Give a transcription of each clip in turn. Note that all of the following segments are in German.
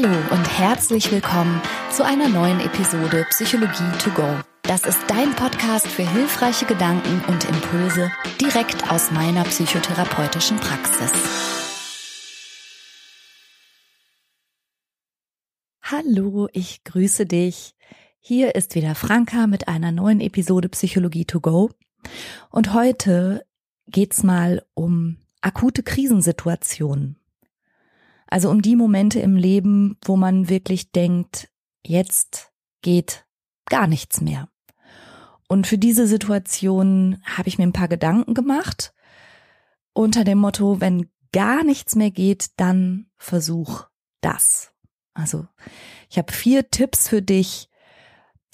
Hallo und herzlich willkommen zu einer neuen Episode Psychologie to go. Das ist dein Podcast für hilfreiche Gedanken und Impulse direkt aus meiner psychotherapeutischen Praxis. Hallo, ich grüße dich. Hier ist wieder Franka mit einer neuen Episode Psychologie to go. Und heute geht's mal um akute Krisensituationen. Also um die Momente im Leben, wo man wirklich denkt, jetzt geht gar nichts mehr. Und für diese Situation habe ich mir ein paar Gedanken gemacht unter dem Motto, wenn gar nichts mehr geht, dann versuch das. Also ich habe vier Tipps für dich,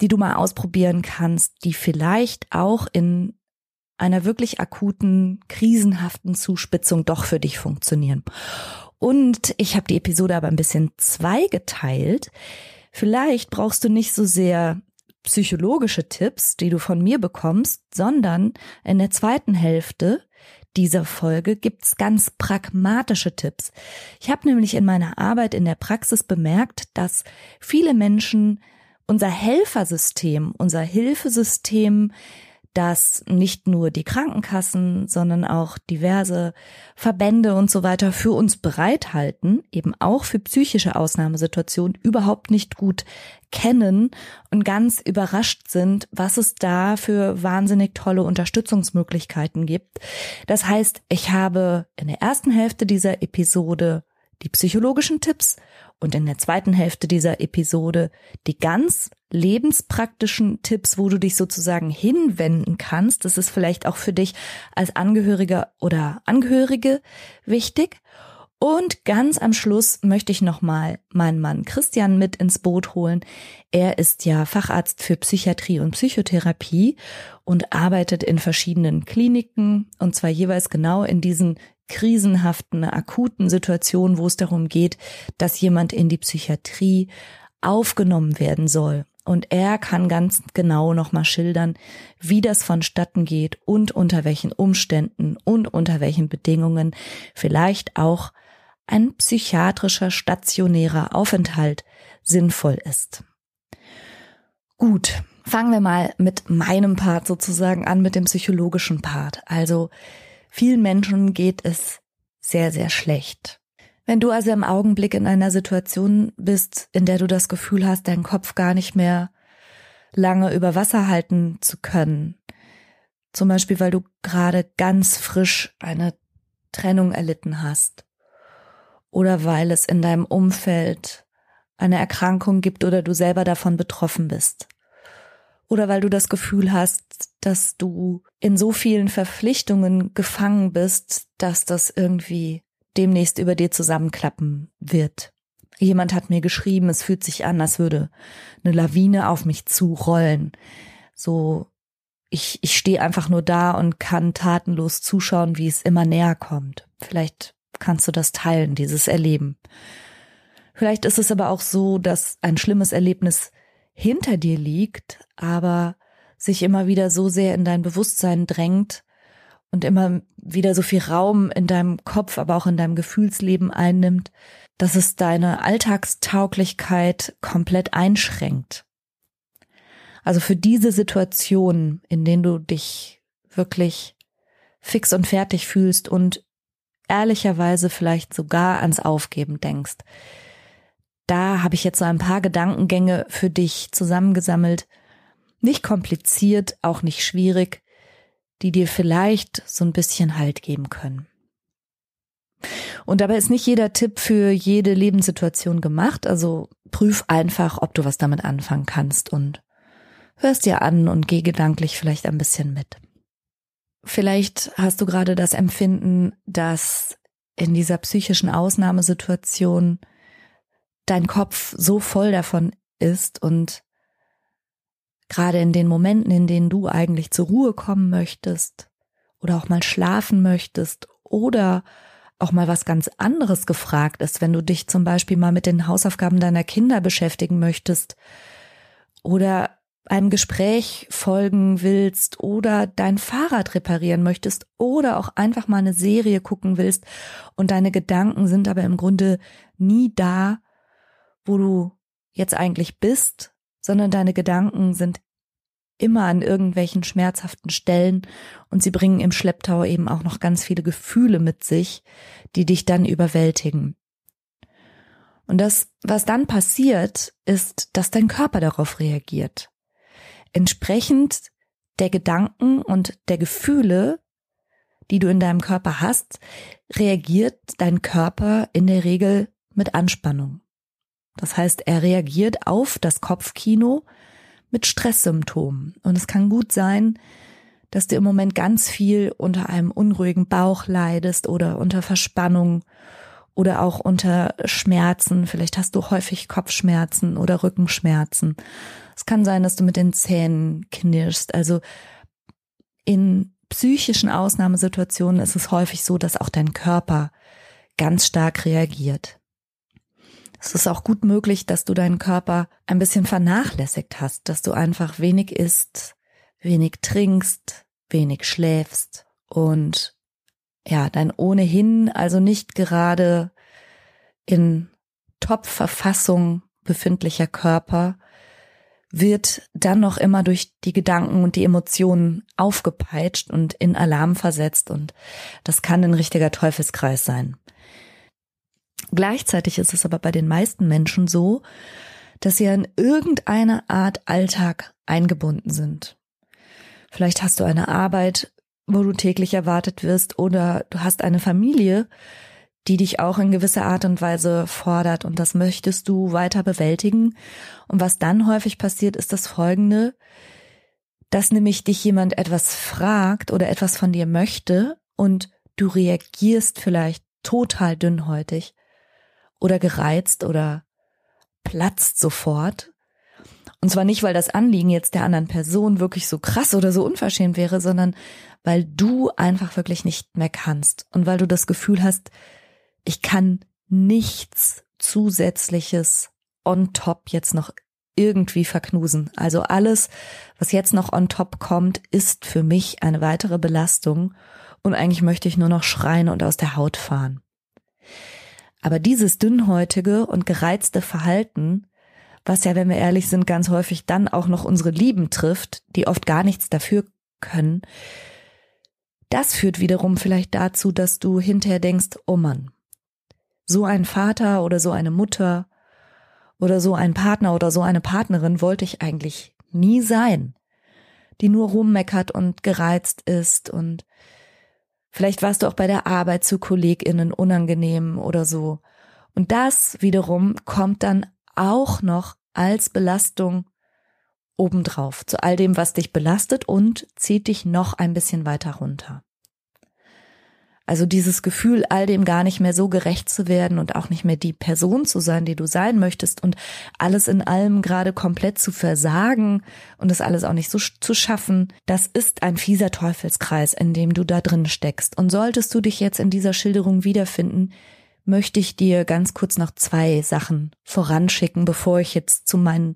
die du mal ausprobieren kannst, die vielleicht auch in einer wirklich akuten, krisenhaften Zuspitzung doch für dich funktionieren. Und ich habe die Episode aber ein bisschen zweigeteilt. Vielleicht brauchst du nicht so sehr psychologische Tipps, die du von mir bekommst, sondern in der zweiten Hälfte dieser Folge gibt's ganz pragmatische Tipps. Ich habe nämlich in meiner Arbeit in der Praxis bemerkt, dass viele Menschen unser Helfersystem, unser Hilfesystem dass nicht nur die Krankenkassen, sondern auch diverse Verbände und so weiter für uns bereithalten, eben auch für psychische Ausnahmesituationen überhaupt nicht gut kennen und ganz überrascht sind, was es da für wahnsinnig tolle Unterstützungsmöglichkeiten gibt. Das heißt, ich habe in der ersten Hälfte dieser Episode die psychologischen Tipps und in der zweiten Hälfte dieser Episode die ganz lebenspraktischen Tipps, wo du dich sozusagen hinwenden kannst. Das ist vielleicht auch für dich als Angehöriger oder Angehörige wichtig. Und ganz am Schluss möchte ich nochmal meinen Mann Christian mit ins Boot holen. Er ist ja Facharzt für Psychiatrie und Psychotherapie und arbeitet in verschiedenen Kliniken und zwar jeweils genau in diesen krisenhaften, akuten Situationen, wo es darum geht, dass jemand in die Psychiatrie aufgenommen werden soll. Und er kann ganz genau nochmal schildern, wie das vonstatten geht und unter welchen Umständen und unter welchen Bedingungen vielleicht auch ein psychiatrischer stationärer Aufenthalt sinnvoll ist. Gut, fangen wir mal mit meinem Part sozusagen an, mit dem psychologischen Part. Also vielen Menschen geht es sehr, sehr schlecht. Wenn du also im Augenblick in einer Situation bist, in der du das Gefühl hast, deinen Kopf gar nicht mehr lange über Wasser halten zu können, zum Beispiel weil du gerade ganz frisch eine Trennung erlitten hast oder weil es in deinem Umfeld eine Erkrankung gibt oder du selber davon betroffen bist oder weil du das Gefühl hast, dass du in so vielen Verpflichtungen gefangen bist, dass das irgendwie demnächst über dir zusammenklappen wird. Jemand hat mir geschrieben, es fühlt sich an, als würde eine Lawine auf mich zurollen. So, ich, ich stehe einfach nur da und kann tatenlos zuschauen, wie es immer näher kommt. Vielleicht kannst du das teilen, dieses Erleben. Vielleicht ist es aber auch so, dass ein schlimmes Erlebnis hinter dir liegt, aber sich immer wieder so sehr in dein Bewusstsein drängt, und immer wieder so viel Raum in deinem Kopf, aber auch in deinem Gefühlsleben einnimmt, dass es deine Alltagstauglichkeit komplett einschränkt. Also für diese Situationen, in denen du dich wirklich fix und fertig fühlst und ehrlicherweise vielleicht sogar ans Aufgeben denkst, da habe ich jetzt so ein paar Gedankengänge für dich zusammengesammelt. Nicht kompliziert, auch nicht schwierig, die dir vielleicht so ein bisschen Halt geben können. Und dabei ist nicht jeder Tipp für jede Lebenssituation gemacht, also prüf einfach, ob du was damit anfangen kannst und hörst dir an und geh gedanklich vielleicht ein bisschen mit. Vielleicht hast du gerade das Empfinden, dass in dieser psychischen Ausnahmesituation dein Kopf so voll davon ist und Gerade in den Momenten, in denen du eigentlich zur Ruhe kommen möchtest oder auch mal schlafen möchtest oder auch mal was ganz anderes gefragt ist, wenn du dich zum Beispiel mal mit den Hausaufgaben deiner Kinder beschäftigen möchtest oder einem Gespräch folgen willst oder dein Fahrrad reparieren möchtest oder auch einfach mal eine Serie gucken willst und deine Gedanken sind aber im Grunde nie da, wo du jetzt eigentlich bist, sondern deine Gedanken sind immer an irgendwelchen schmerzhaften Stellen und sie bringen im Schlepptau eben auch noch ganz viele Gefühle mit sich, die dich dann überwältigen. Und das, was dann passiert, ist, dass dein Körper darauf reagiert. Entsprechend der Gedanken und der Gefühle, die du in deinem Körper hast, reagiert dein Körper in der Regel mit Anspannung. Das heißt, er reagiert auf das Kopfkino mit Stresssymptomen. Und es kann gut sein, dass du im Moment ganz viel unter einem unruhigen Bauch leidest oder unter Verspannung oder auch unter Schmerzen. Vielleicht hast du häufig Kopfschmerzen oder Rückenschmerzen. Es kann sein, dass du mit den Zähnen knirschst. Also in psychischen Ausnahmesituationen ist es häufig so, dass auch dein Körper ganz stark reagiert. Es ist auch gut möglich, dass du deinen Körper ein bisschen vernachlässigt hast, dass du einfach wenig isst, wenig trinkst, wenig schläfst und ja, dein ohnehin also nicht gerade in Top-Verfassung befindlicher Körper wird dann noch immer durch die Gedanken und die Emotionen aufgepeitscht und in Alarm versetzt und das kann ein richtiger Teufelskreis sein. Gleichzeitig ist es aber bei den meisten Menschen so, dass sie in irgendeine Art Alltag eingebunden sind. Vielleicht hast du eine Arbeit, wo du täglich erwartet wirst, oder du hast eine Familie, die dich auch in gewisser Art und Weise fordert und das möchtest du weiter bewältigen. Und was dann häufig passiert, ist das folgende, dass nämlich dich jemand etwas fragt oder etwas von dir möchte und du reagierst vielleicht total dünnhäutig oder gereizt oder platzt sofort. Und zwar nicht, weil das Anliegen jetzt der anderen Person wirklich so krass oder so unverschämt wäre, sondern weil du einfach wirklich nicht mehr kannst und weil du das Gefühl hast, ich kann nichts zusätzliches on top jetzt noch irgendwie verknusen. Also alles, was jetzt noch on top kommt, ist für mich eine weitere Belastung und eigentlich möchte ich nur noch schreien und aus der Haut fahren. Aber dieses dünnhäutige und gereizte Verhalten, was ja, wenn wir ehrlich sind, ganz häufig dann auch noch unsere Lieben trifft, die oft gar nichts dafür können, das führt wiederum vielleicht dazu, dass du hinterher denkst, oh Mann, so ein Vater oder so eine Mutter oder so ein Partner oder so eine Partnerin wollte ich eigentlich nie sein, die nur rummeckert und gereizt ist und Vielleicht warst du auch bei der Arbeit zu KollegInnen unangenehm oder so. Und das wiederum kommt dann auch noch als Belastung obendrauf zu all dem, was dich belastet und zieht dich noch ein bisschen weiter runter. Also dieses Gefühl, all dem gar nicht mehr so gerecht zu werden und auch nicht mehr die Person zu sein, die du sein möchtest und alles in allem gerade komplett zu versagen und das alles auch nicht so zu schaffen, das ist ein fieser Teufelskreis, in dem du da drin steckst. Und solltest du dich jetzt in dieser Schilderung wiederfinden, möchte ich dir ganz kurz noch zwei Sachen voranschicken, bevor ich jetzt zu meinen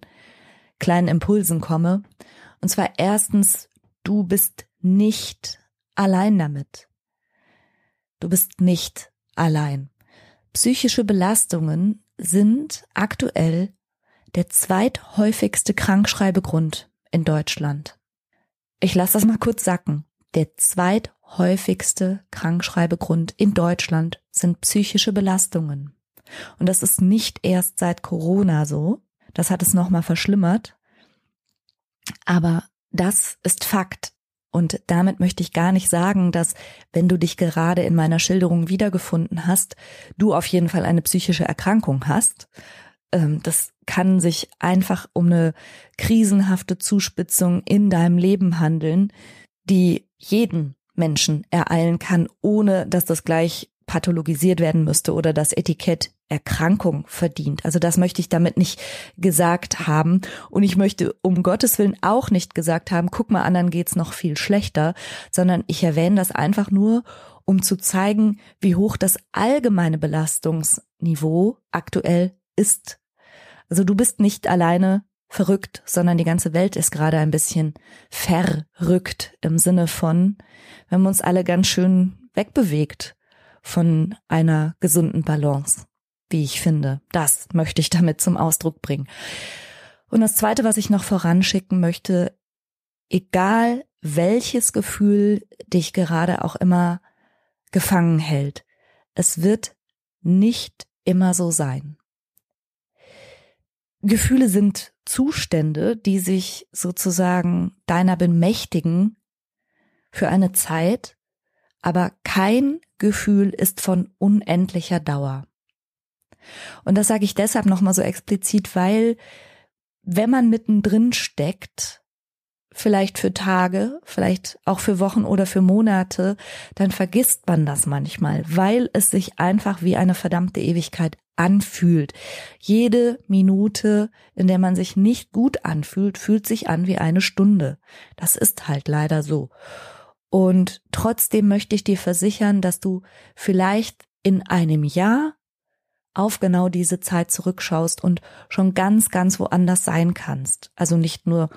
kleinen Impulsen komme. Und zwar erstens, du bist nicht allein damit. Du bist nicht allein. Psychische Belastungen sind aktuell der zweithäufigste Krankschreibegrund in Deutschland. Ich lasse das mal kurz sacken. Der zweithäufigste Krankschreibegrund in Deutschland sind psychische Belastungen. Und das ist nicht erst seit Corona so. Das hat es nochmal verschlimmert. Aber das ist Fakt. Und damit möchte ich gar nicht sagen, dass wenn du dich gerade in meiner Schilderung wiedergefunden hast, du auf jeden Fall eine psychische Erkrankung hast. Ähm, das kann sich einfach um eine krisenhafte Zuspitzung in deinem Leben handeln, die jeden Menschen ereilen kann, ohne dass das gleich pathologisiert werden müsste oder das Etikett Erkrankung verdient. Also das möchte ich damit nicht gesagt haben. Und ich möchte um Gottes Willen auch nicht gesagt haben, guck mal, anderen geht's noch viel schlechter, sondern ich erwähne das einfach nur, um zu zeigen, wie hoch das allgemeine Belastungsniveau aktuell ist. Also du bist nicht alleine verrückt, sondern die ganze Welt ist gerade ein bisschen verrückt im Sinne von, wenn man uns alle ganz schön wegbewegt von einer gesunden Balance. Wie ich finde. Das möchte ich damit zum Ausdruck bringen. Und das Zweite, was ich noch voranschicken möchte, egal welches Gefühl dich gerade auch immer gefangen hält, es wird nicht immer so sein. Gefühle sind Zustände, die sich sozusagen deiner bemächtigen für eine Zeit, aber kein Gefühl ist von unendlicher Dauer. Und das sage ich deshalb nochmal so explizit, weil wenn man mittendrin steckt, vielleicht für Tage, vielleicht auch für Wochen oder für Monate, dann vergisst man das manchmal, weil es sich einfach wie eine verdammte Ewigkeit anfühlt. Jede Minute, in der man sich nicht gut anfühlt, fühlt sich an wie eine Stunde. Das ist halt leider so. Und trotzdem möchte ich dir versichern, dass du vielleicht in einem Jahr auf genau diese Zeit zurückschaust und schon ganz, ganz woanders sein kannst. Also nicht nur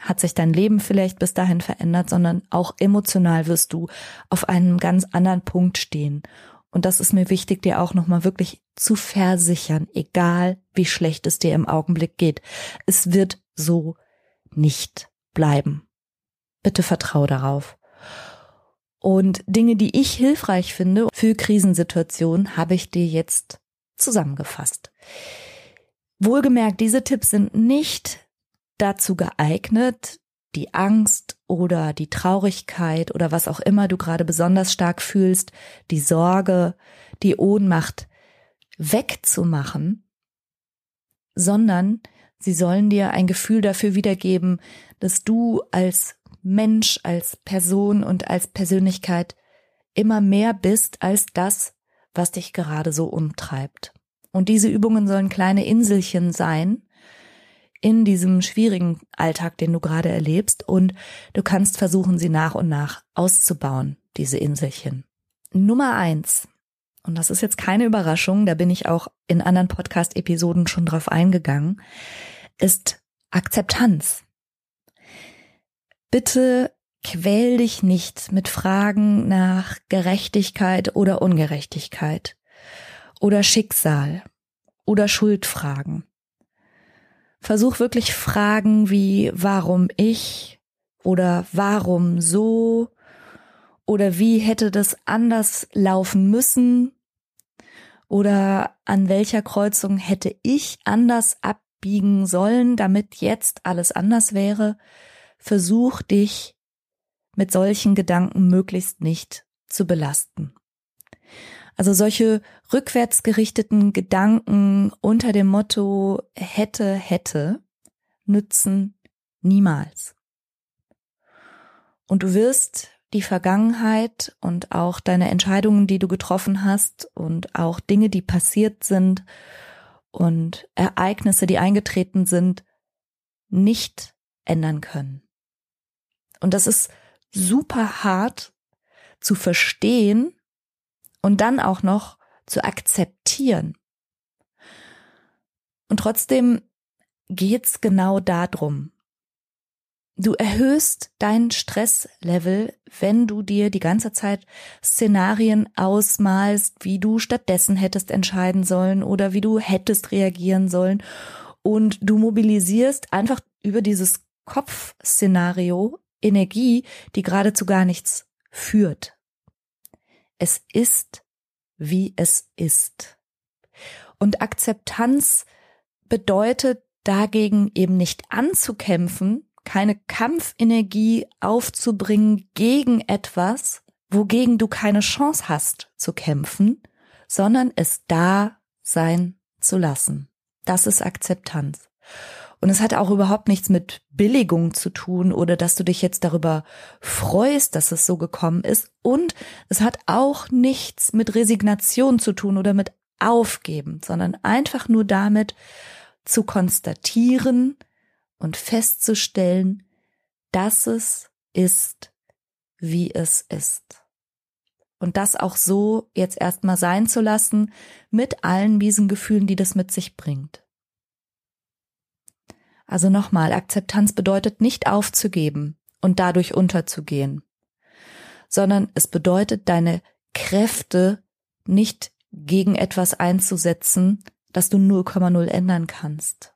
hat sich dein Leben vielleicht bis dahin verändert, sondern auch emotional wirst du auf einem ganz anderen Punkt stehen. Und das ist mir wichtig, dir auch nochmal wirklich zu versichern, egal wie schlecht es dir im Augenblick geht. Es wird so nicht bleiben. Bitte vertrau darauf. Und Dinge, die ich hilfreich finde für Krisensituationen, habe ich dir jetzt zusammengefasst. Wohlgemerkt, diese Tipps sind nicht dazu geeignet, die Angst oder die Traurigkeit oder was auch immer du gerade besonders stark fühlst, die Sorge, die Ohnmacht wegzumachen, sondern sie sollen dir ein Gefühl dafür wiedergeben, dass du als Mensch, als Person und als Persönlichkeit immer mehr bist als das, was dich gerade so umtreibt. Und diese Übungen sollen kleine Inselchen sein in diesem schwierigen Alltag, den du gerade erlebst. Und du kannst versuchen, sie nach und nach auszubauen, diese Inselchen. Nummer eins. Und das ist jetzt keine Überraschung, da bin ich auch in anderen Podcast-Episoden schon drauf eingegangen, ist Akzeptanz. Bitte quäl dich nicht mit Fragen nach Gerechtigkeit oder Ungerechtigkeit oder Schicksal oder Schuldfragen. Versuch wirklich Fragen wie warum ich oder warum so oder wie hätte das anders laufen müssen oder an welcher Kreuzung hätte ich anders abbiegen sollen, damit jetzt alles anders wäre. Versuch dich mit solchen Gedanken möglichst nicht zu belasten. Also solche rückwärtsgerichteten Gedanken unter dem Motto hätte, hätte nützen niemals. Und du wirst die Vergangenheit und auch deine Entscheidungen, die du getroffen hast und auch Dinge, die passiert sind und Ereignisse, die eingetreten sind, nicht ändern können. Und das ist super hart zu verstehen und dann auch noch zu akzeptieren. Und trotzdem geht's genau darum. Du erhöhst dein Stresslevel, wenn du dir die ganze Zeit Szenarien ausmalst, wie du stattdessen hättest entscheiden sollen oder wie du hättest reagieren sollen. Und du mobilisierst einfach über dieses Kopfszenario Energie, die geradezu gar nichts führt. Es ist, wie es ist. Und Akzeptanz bedeutet dagegen eben nicht anzukämpfen, keine Kampfenergie aufzubringen gegen etwas, wogegen du keine Chance hast zu kämpfen, sondern es da sein zu lassen. Das ist Akzeptanz. Und es hat auch überhaupt nichts mit Billigung zu tun oder dass du dich jetzt darüber freust, dass es so gekommen ist. Und es hat auch nichts mit Resignation zu tun oder mit Aufgeben, sondern einfach nur damit zu konstatieren und festzustellen, dass es ist, wie es ist. Und das auch so jetzt erstmal sein zu lassen mit allen miesen Gefühlen, die das mit sich bringt. Also nochmal, Akzeptanz bedeutet nicht aufzugeben und dadurch unterzugehen, sondern es bedeutet deine Kräfte nicht gegen etwas einzusetzen, das du 0,0 ändern kannst,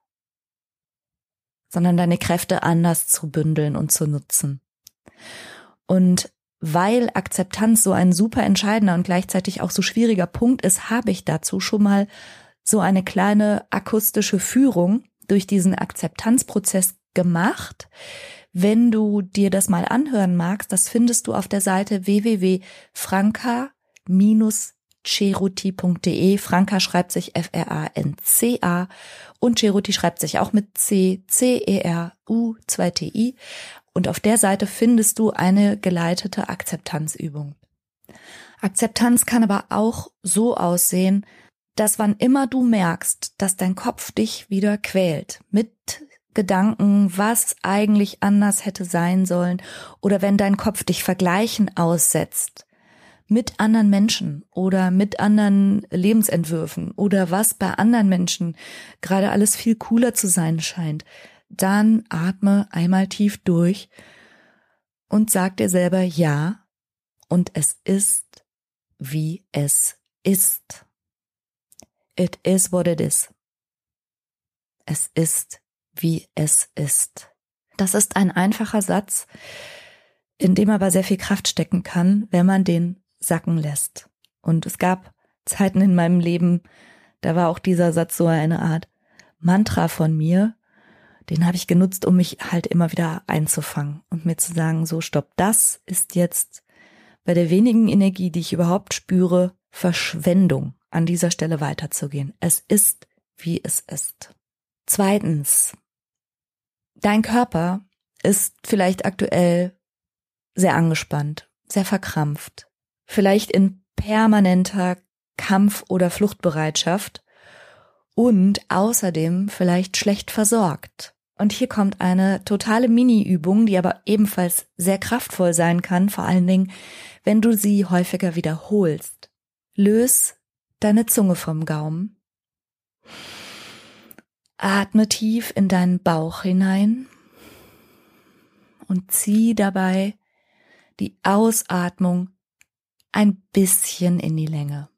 sondern deine Kräfte anders zu bündeln und zu nutzen. Und weil Akzeptanz so ein super entscheidender und gleichzeitig auch so schwieriger Punkt ist, habe ich dazu schon mal so eine kleine akustische Führung durch diesen Akzeptanzprozess gemacht. Wenn du dir das mal anhören magst, das findest du auf der Seite www.franca-ceruti.de. Franca schreibt sich F-R-A-N-C-A und Ceruti schreibt sich auch mit C, C-E-R-U, 2-T-I. Und auf der Seite findest du eine geleitete Akzeptanzübung. Akzeptanz kann aber auch so aussehen, dass wann immer du merkst, dass dein Kopf dich wieder quält mit Gedanken, was eigentlich anders hätte sein sollen, oder wenn dein Kopf dich Vergleichen aussetzt mit anderen Menschen oder mit anderen Lebensentwürfen oder was bei anderen Menschen gerade alles viel cooler zu sein scheint, dann atme einmal tief durch und sag dir selber ja und es ist, wie es ist. It is what it is. Es ist, wie es ist. Das ist ein einfacher Satz, in dem aber sehr viel Kraft stecken kann, wenn man den sacken lässt. Und es gab Zeiten in meinem Leben, da war auch dieser Satz so eine Art Mantra von mir, den habe ich genutzt, um mich halt immer wieder einzufangen und mir zu sagen, so stopp, das ist jetzt bei der wenigen Energie, die ich überhaupt spüre, Verschwendung, an dieser Stelle weiterzugehen. Es ist, wie es ist. Zweitens, dein Körper ist vielleicht aktuell sehr angespannt, sehr verkrampft, vielleicht in permanenter Kampf- oder Fluchtbereitschaft und außerdem vielleicht schlecht versorgt. Und hier kommt eine totale Mini-Übung, die aber ebenfalls sehr kraftvoll sein kann, vor allen Dingen, wenn du sie häufiger wiederholst. Löse deine Zunge vom Gaumen. Atme tief in deinen Bauch hinein und zieh dabei die Ausatmung ein bisschen in die Länge.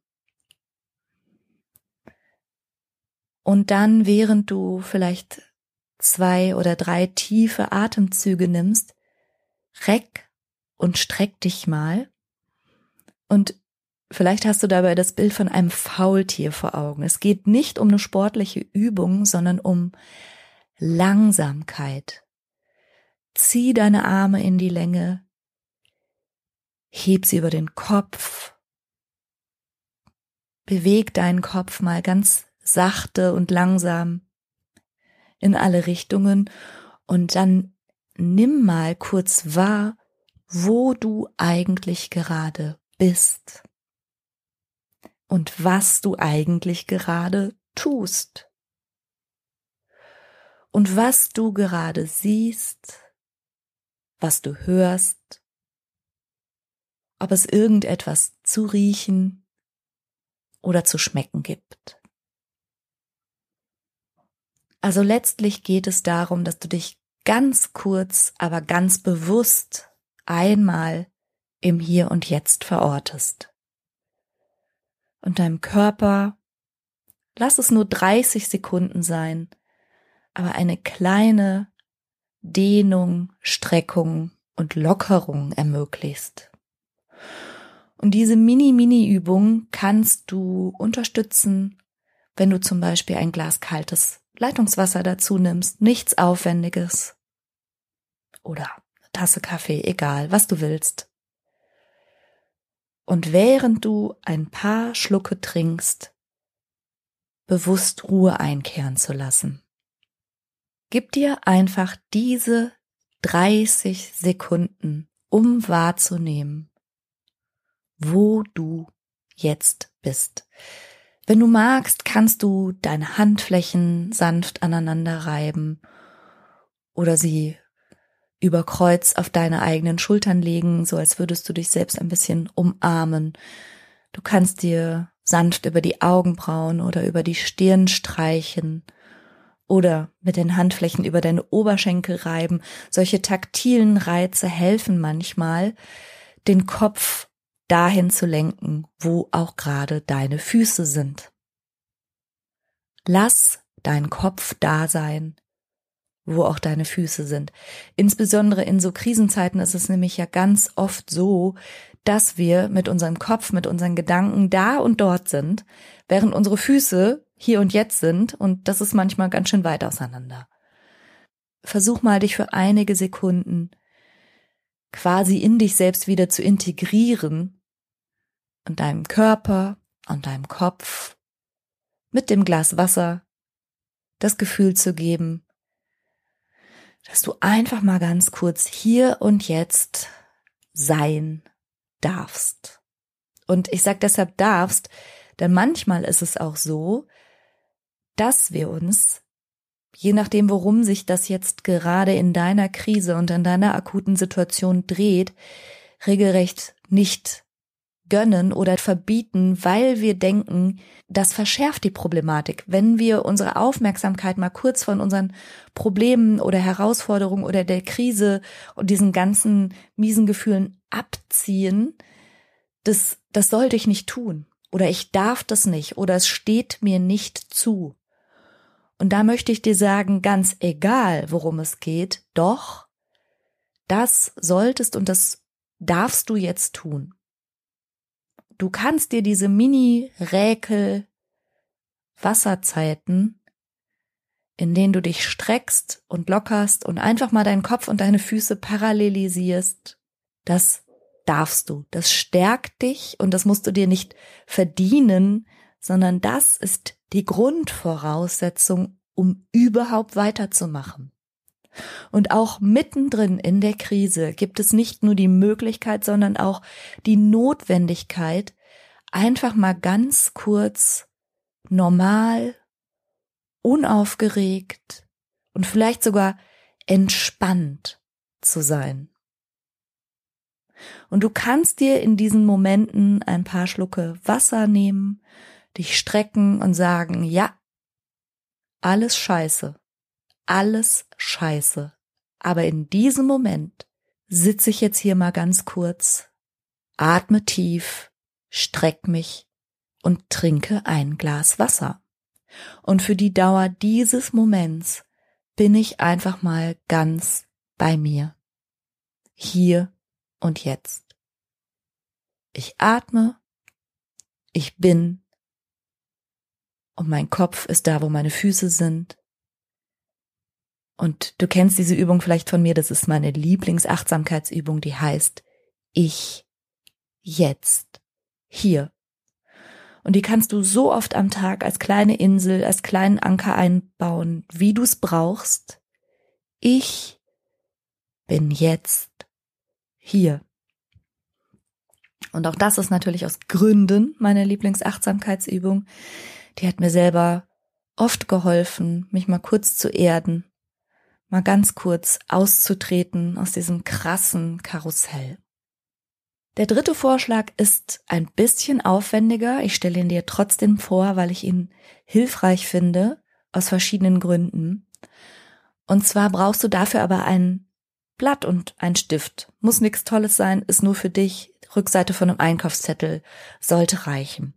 Und dann, während du vielleicht zwei oder drei tiefe Atemzüge nimmst, reck und streck dich mal. Und vielleicht hast du dabei das Bild von einem Faultier vor Augen. Es geht nicht um eine sportliche Übung, sondern um Langsamkeit. Zieh deine Arme in die Länge, heb sie über den Kopf, beweg deinen Kopf mal ganz sachte und langsam in alle Richtungen und dann nimm mal kurz wahr, wo du eigentlich gerade bist und was du eigentlich gerade tust und was du gerade siehst, was du hörst, ob es irgendetwas zu riechen oder zu schmecken gibt. Also letztlich geht es darum, dass du dich ganz kurz, aber ganz bewusst einmal im Hier und Jetzt verortest. Und deinem Körper, lass es nur 30 Sekunden sein, aber eine kleine Dehnung, Streckung und Lockerung ermöglicht. Und diese Mini-Mini-Übung kannst du unterstützen, wenn du zum Beispiel ein Glas kaltes Leitungswasser dazu nimmst, nichts Aufwendiges. Oder eine Tasse Kaffee, egal, was du willst. Und während du ein paar Schlucke trinkst, bewusst Ruhe einkehren zu lassen. Gib dir einfach diese 30 Sekunden, um wahrzunehmen, wo du jetzt bist. Wenn du magst, kannst du deine Handflächen sanft aneinander reiben oder sie über Kreuz auf deine eigenen Schultern legen, so als würdest du dich selbst ein bisschen umarmen. Du kannst dir sanft über die Augenbrauen oder über die Stirn streichen oder mit den Handflächen über deine Oberschenkel reiben. Solche taktilen Reize helfen manchmal, den Kopf dahin zu lenken, wo auch gerade deine Füße sind. Lass dein Kopf da sein, wo auch deine Füße sind. Insbesondere in so Krisenzeiten ist es nämlich ja ganz oft so, dass wir mit unserem Kopf, mit unseren Gedanken da und dort sind, während unsere Füße hier und jetzt sind und das ist manchmal ganz schön weit auseinander. Versuch mal dich für einige Sekunden quasi in dich selbst wieder zu integrieren und deinem Körper und deinem Kopf mit dem Glas Wasser das Gefühl zu geben, dass du einfach mal ganz kurz hier und jetzt sein darfst. Und ich sage deshalb darfst, denn manchmal ist es auch so, dass wir uns, je nachdem, worum sich das jetzt gerade in deiner Krise und in deiner akuten Situation dreht, regelrecht nicht gönnen oder verbieten, weil wir denken, das verschärft die Problematik. Wenn wir unsere Aufmerksamkeit mal kurz von unseren Problemen oder Herausforderungen oder der Krise und diesen ganzen miesen Gefühlen abziehen, das, das sollte ich nicht tun. Oder ich darf das nicht. Oder es steht mir nicht zu. Und da möchte ich dir sagen, ganz egal, worum es geht, doch, das solltest und das darfst du jetzt tun. Du kannst dir diese Mini-Räkel Wasserzeiten, in denen du dich streckst und lockerst und einfach mal deinen Kopf und deine Füße parallelisierst, das darfst du. Das stärkt dich und das musst du dir nicht verdienen, sondern das ist die Grundvoraussetzung, um überhaupt weiterzumachen. Und auch mittendrin in der Krise gibt es nicht nur die Möglichkeit, sondern auch die Notwendigkeit, einfach mal ganz kurz normal, unaufgeregt und vielleicht sogar entspannt zu sein. Und du kannst dir in diesen Momenten ein paar Schlucke Wasser nehmen, dich strecken und sagen, ja, alles scheiße alles scheiße. Aber in diesem Moment sitze ich jetzt hier mal ganz kurz, atme tief, streck mich und trinke ein Glas Wasser. Und für die Dauer dieses Moments bin ich einfach mal ganz bei mir. Hier und jetzt. Ich atme, ich bin und mein Kopf ist da, wo meine Füße sind. Und du kennst diese Übung vielleicht von mir, das ist meine Lieblingsachtsamkeitsübung, die heißt Ich jetzt hier. Und die kannst du so oft am Tag als kleine Insel, als kleinen Anker einbauen, wie du es brauchst. Ich bin jetzt hier. Und auch das ist natürlich aus Gründen meine Lieblingsachtsamkeitsübung. Die hat mir selber oft geholfen, mich mal kurz zu erden mal ganz kurz auszutreten aus diesem krassen Karussell. Der dritte Vorschlag ist ein bisschen aufwendiger. Ich stelle ihn dir trotzdem vor, weil ich ihn hilfreich finde, aus verschiedenen Gründen. Und zwar brauchst du dafür aber ein Blatt und ein Stift. Muss nichts Tolles sein, ist nur für dich. Rückseite von einem Einkaufszettel sollte reichen.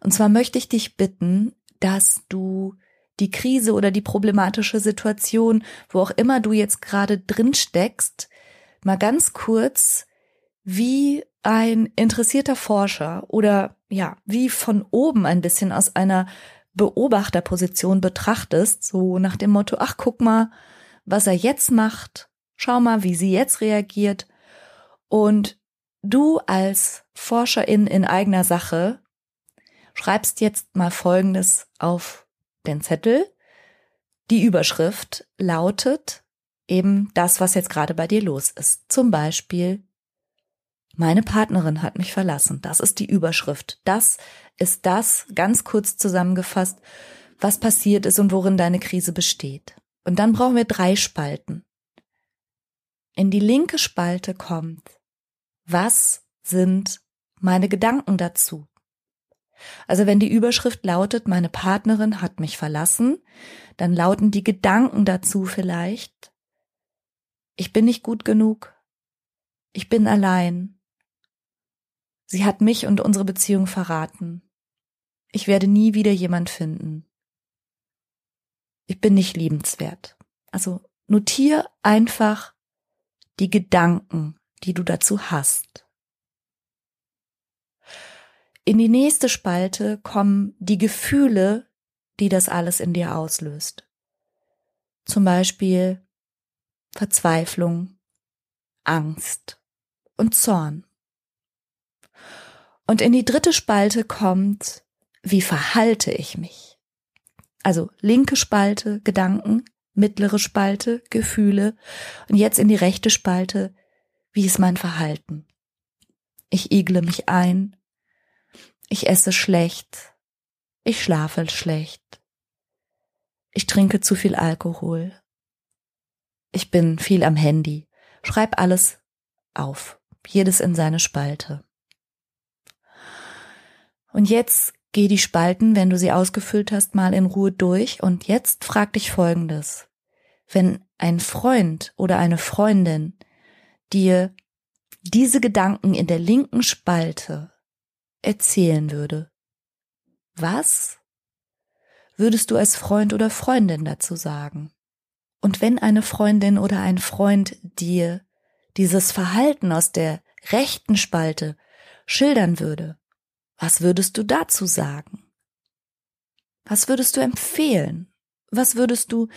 Und zwar möchte ich dich bitten, dass du die Krise oder die problematische Situation, wo auch immer du jetzt gerade drin steckst, mal ganz kurz wie ein interessierter Forscher oder ja, wie von oben ein bisschen aus einer Beobachterposition betrachtest, so nach dem Motto, ach guck mal, was er jetzt macht, schau mal, wie sie jetzt reagiert. Und du als Forscherin in eigener Sache schreibst jetzt mal Folgendes auf den Zettel. Die Überschrift lautet eben das, was jetzt gerade bei dir los ist. Zum Beispiel, meine Partnerin hat mich verlassen. Das ist die Überschrift. Das ist das, ganz kurz zusammengefasst, was passiert ist und worin deine Krise besteht. Und dann brauchen wir drei Spalten. In die linke Spalte kommt, was sind meine Gedanken dazu? Also wenn die Überschrift lautet, meine Partnerin hat mich verlassen, dann lauten die Gedanken dazu vielleicht, ich bin nicht gut genug, ich bin allein, Sie hat mich und unsere Beziehung verraten. Ich werde nie wieder jemand finden. Ich bin nicht liebenswert. Also notier einfach die Gedanken, die du dazu hast. In die nächste Spalte kommen die Gefühle, die das alles in dir auslöst. Zum Beispiel Verzweiflung, Angst und Zorn. Und in die dritte Spalte kommt, wie verhalte ich mich? Also linke Spalte, Gedanken, mittlere Spalte, Gefühle und jetzt in die rechte Spalte, wie ist mein Verhalten? Ich igle mich ein, ich esse schlecht, ich schlafe schlecht, ich trinke zu viel Alkohol, ich bin viel am Handy, schreib alles auf, jedes in seine Spalte. Und jetzt geh die Spalten, wenn du sie ausgefüllt hast, mal in Ruhe durch. Und jetzt frag dich Folgendes. Wenn ein Freund oder eine Freundin dir diese Gedanken in der linken Spalte erzählen würde, was würdest du als Freund oder Freundin dazu sagen? Und wenn eine Freundin oder ein Freund dir dieses Verhalten aus der rechten Spalte schildern würde, was würdest du dazu sagen? Was würdest du empfehlen? Was würdest du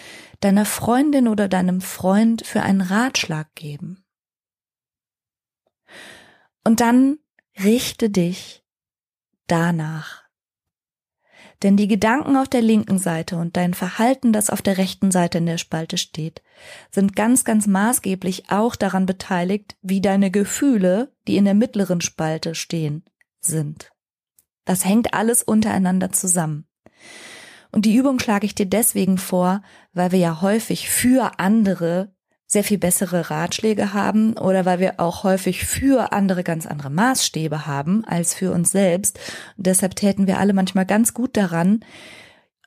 deiner Freundin oder deinem Freund für einen Ratschlag geben? Und dann richte dich danach. Denn die Gedanken auf der linken Seite und dein Verhalten, das auf der rechten Seite in der Spalte steht, sind ganz, ganz maßgeblich auch daran beteiligt, wie deine Gefühle, die in der mittleren Spalte stehen, sind. Das hängt alles untereinander zusammen. Und die Übung schlage ich dir deswegen vor, weil wir ja häufig für andere sehr viel bessere Ratschläge haben oder weil wir auch häufig für andere ganz andere Maßstäbe haben als für uns selbst. Und deshalb täten wir alle manchmal ganz gut daran,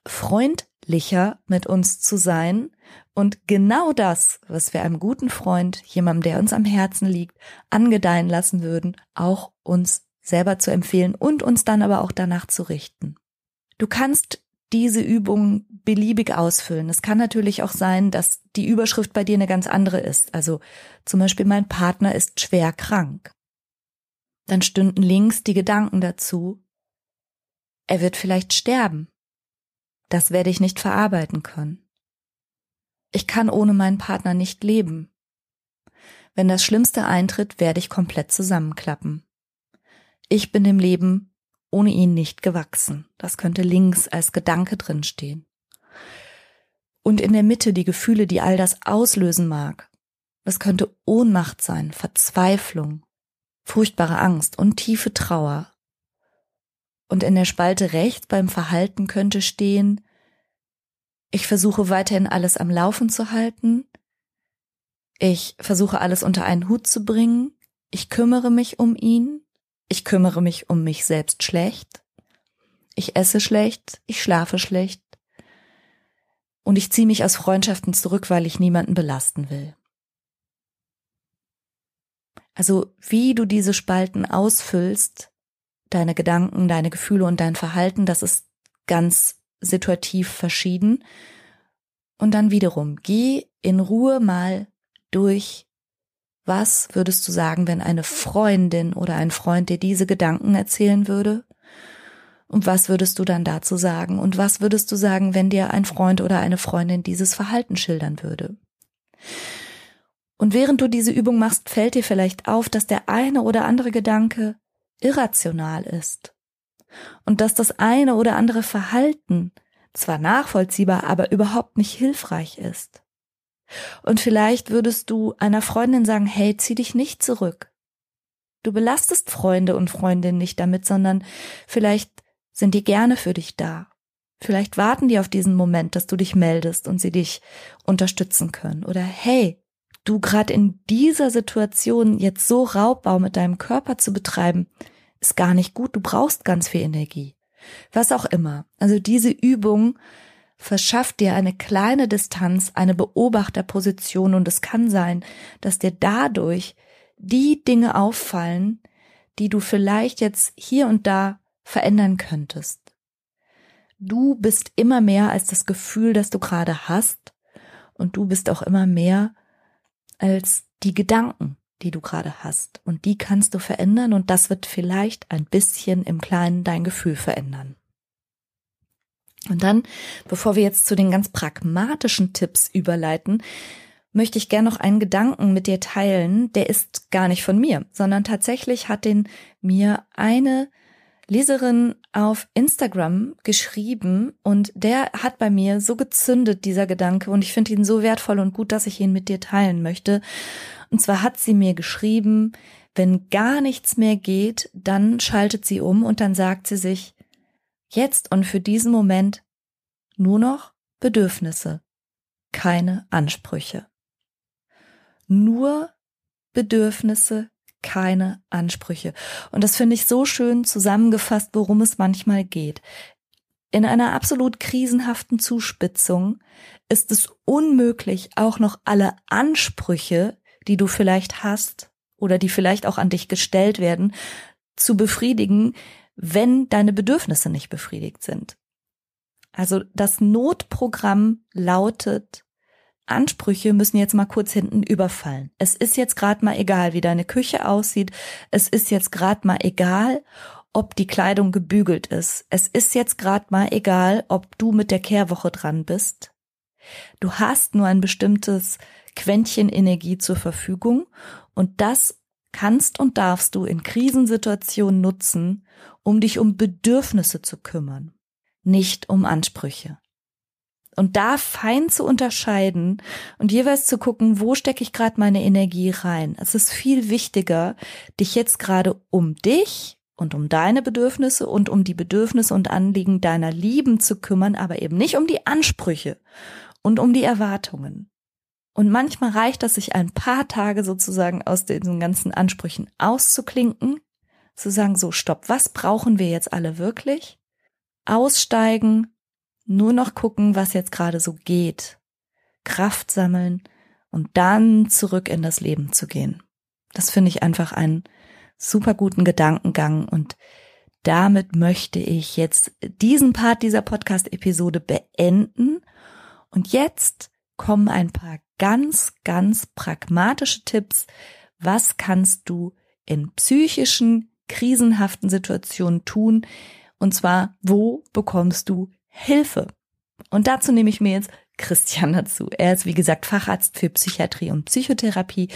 freundlicher mit uns zu sein und genau das, was wir einem guten Freund, jemandem, der uns am Herzen liegt, angedeihen lassen würden, auch uns selber zu empfehlen und uns dann aber auch danach zu richten. Du kannst diese Übung beliebig ausfüllen. Es kann natürlich auch sein, dass die Überschrift bei dir eine ganz andere ist. Also zum Beispiel mein Partner ist schwer krank. Dann stünden links die Gedanken dazu. Er wird vielleicht sterben. Das werde ich nicht verarbeiten können. Ich kann ohne meinen Partner nicht leben. Wenn das Schlimmste eintritt, werde ich komplett zusammenklappen. Ich bin dem Leben ohne ihn nicht gewachsen. Das könnte links als Gedanke drinstehen. Und in der Mitte die Gefühle, die all das auslösen mag. Das könnte Ohnmacht sein, Verzweiflung, furchtbare Angst und tiefe Trauer. Und in der Spalte rechts beim Verhalten könnte stehen, ich versuche weiterhin alles am Laufen zu halten, ich versuche alles unter einen Hut zu bringen, ich kümmere mich um ihn, ich kümmere mich um mich selbst schlecht. Ich esse schlecht. Ich schlafe schlecht. Und ich ziehe mich aus Freundschaften zurück, weil ich niemanden belasten will. Also wie du diese Spalten ausfüllst, deine Gedanken, deine Gefühle und dein Verhalten, das ist ganz situativ verschieden. Und dann wiederum, geh in Ruhe mal durch was würdest du sagen, wenn eine Freundin oder ein Freund dir diese Gedanken erzählen würde? Und was würdest du dann dazu sagen? Und was würdest du sagen, wenn dir ein Freund oder eine Freundin dieses Verhalten schildern würde? Und während du diese Übung machst, fällt dir vielleicht auf, dass der eine oder andere Gedanke irrational ist. Und dass das eine oder andere Verhalten zwar nachvollziehbar, aber überhaupt nicht hilfreich ist. Und vielleicht würdest du einer Freundin sagen, hey, zieh dich nicht zurück. Du belastest Freunde und Freundinnen nicht damit, sondern vielleicht sind die gerne für dich da. Vielleicht warten die auf diesen Moment, dass du dich meldest und sie dich unterstützen können. Oder hey, du gerade in dieser Situation jetzt so Raubbau mit deinem Körper zu betreiben, ist gar nicht gut. Du brauchst ganz viel Energie. Was auch immer. Also diese Übung verschafft dir eine kleine Distanz, eine Beobachterposition und es kann sein, dass dir dadurch die Dinge auffallen, die du vielleicht jetzt hier und da verändern könntest. Du bist immer mehr als das Gefühl, das du gerade hast und du bist auch immer mehr als die Gedanken, die du gerade hast. Und die kannst du verändern und das wird vielleicht ein bisschen im Kleinen dein Gefühl verändern. Und dann, bevor wir jetzt zu den ganz pragmatischen Tipps überleiten, möchte ich gerne noch einen Gedanken mit dir teilen. Der ist gar nicht von mir, sondern tatsächlich hat den mir eine Leserin auf Instagram geschrieben und der hat bei mir so gezündet, dieser Gedanke, und ich finde ihn so wertvoll und gut, dass ich ihn mit dir teilen möchte. Und zwar hat sie mir geschrieben, wenn gar nichts mehr geht, dann schaltet sie um und dann sagt sie sich, jetzt und für diesen Moment nur noch Bedürfnisse, keine Ansprüche. Nur Bedürfnisse, keine Ansprüche. Und das finde ich so schön zusammengefasst, worum es manchmal geht. In einer absolut krisenhaften Zuspitzung ist es unmöglich, auch noch alle Ansprüche, die du vielleicht hast oder die vielleicht auch an dich gestellt werden, zu befriedigen, wenn deine Bedürfnisse nicht befriedigt sind. Also das Notprogramm lautet, Ansprüche müssen jetzt mal kurz hinten überfallen. Es ist jetzt gerade mal egal, wie deine Küche aussieht. Es ist jetzt gerade mal egal, ob die Kleidung gebügelt ist. Es ist jetzt gerade mal egal, ob du mit der Kehrwoche dran bist. Du hast nur ein bestimmtes Quäntchen Energie zur Verfügung und das kannst und darfst du in Krisensituationen nutzen, um dich um Bedürfnisse zu kümmern, nicht um Ansprüche und da fein zu unterscheiden und jeweils zu gucken, wo stecke ich gerade meine Energie rein. Es ist viel wichtiger, dich jetzt gerade um dich und um deine Bedürfnisse und um die Bedürfnisse und Anliegen deiner Lieben zu kümmern, aber eben nicht um die Ansprüche und um die Erwartungen. Und manchmal reicht das, sich ein paar Tage sozusagen aus diesen ganzen Ansprüchen auszuklinken, zu sagen, so, stopp, was brauchen wir jetzt alle wirklich? Aussteigen nur noch gucken, was jetzt gerade so geht, Kraft sammeln und dann zurück in das Leben zu gehen. Das finde ich einfach einen super guten Gedankengang und damit möchte ich jetzt diesen Part dieser Podcast-Episode beenden. Und jetzt kommen ein paar ganz, ganz pragmatische Tipps. Was kannst du in psychischen, krisenhaften Situationen tun? Und zwar, wo bekommst du Hilfe. Und dazu nehme ich mir jetzt Christian dazu. Er ist, wie gesagt, Facharzt für Psychiatrie und Psychotherapie.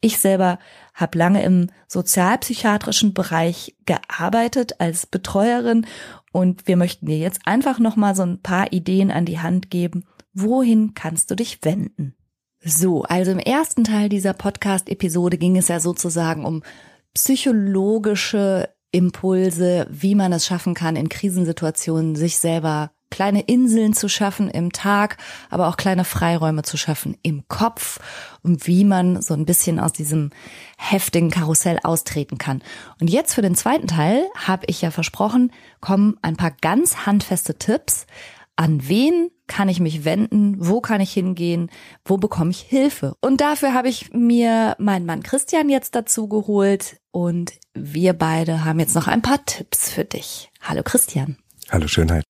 Ich selber habe lange im sozialpsychiatrischen Bereich gearbeitet als Betreuerin und wir möchten dir jetzt einfach nochmal so ein paar Ideen an die Hand geben. Wohin kannst du dich wenden? So, also im ersten Teil dieser Podcast-Episode ging es ja sozusagen um psychologische Impulse, wie man es schaffen kann, in Krisensituationen sich selber kleine Inseln zu schaffen im Tag, aber auch kleine Freiräume zu schaffen im Kopf und wie man so ein bisschen aus diesem heftigen Karussell austreten kann. Und jetzt für den zweiten Teil habe ich ja versprochen, kommen ein paar ganz handfeste Tipps. An wen kann ich mich wenden? Wo kann ich hingehen? Wo bekomme ich Hilfe? Und dafür habe ich mir meinen Mann Christian jetzt dazu geholt und wir beide haben jetzt noch ein paar Tipps für dich. Hallo Christian. Hallo Schönheit.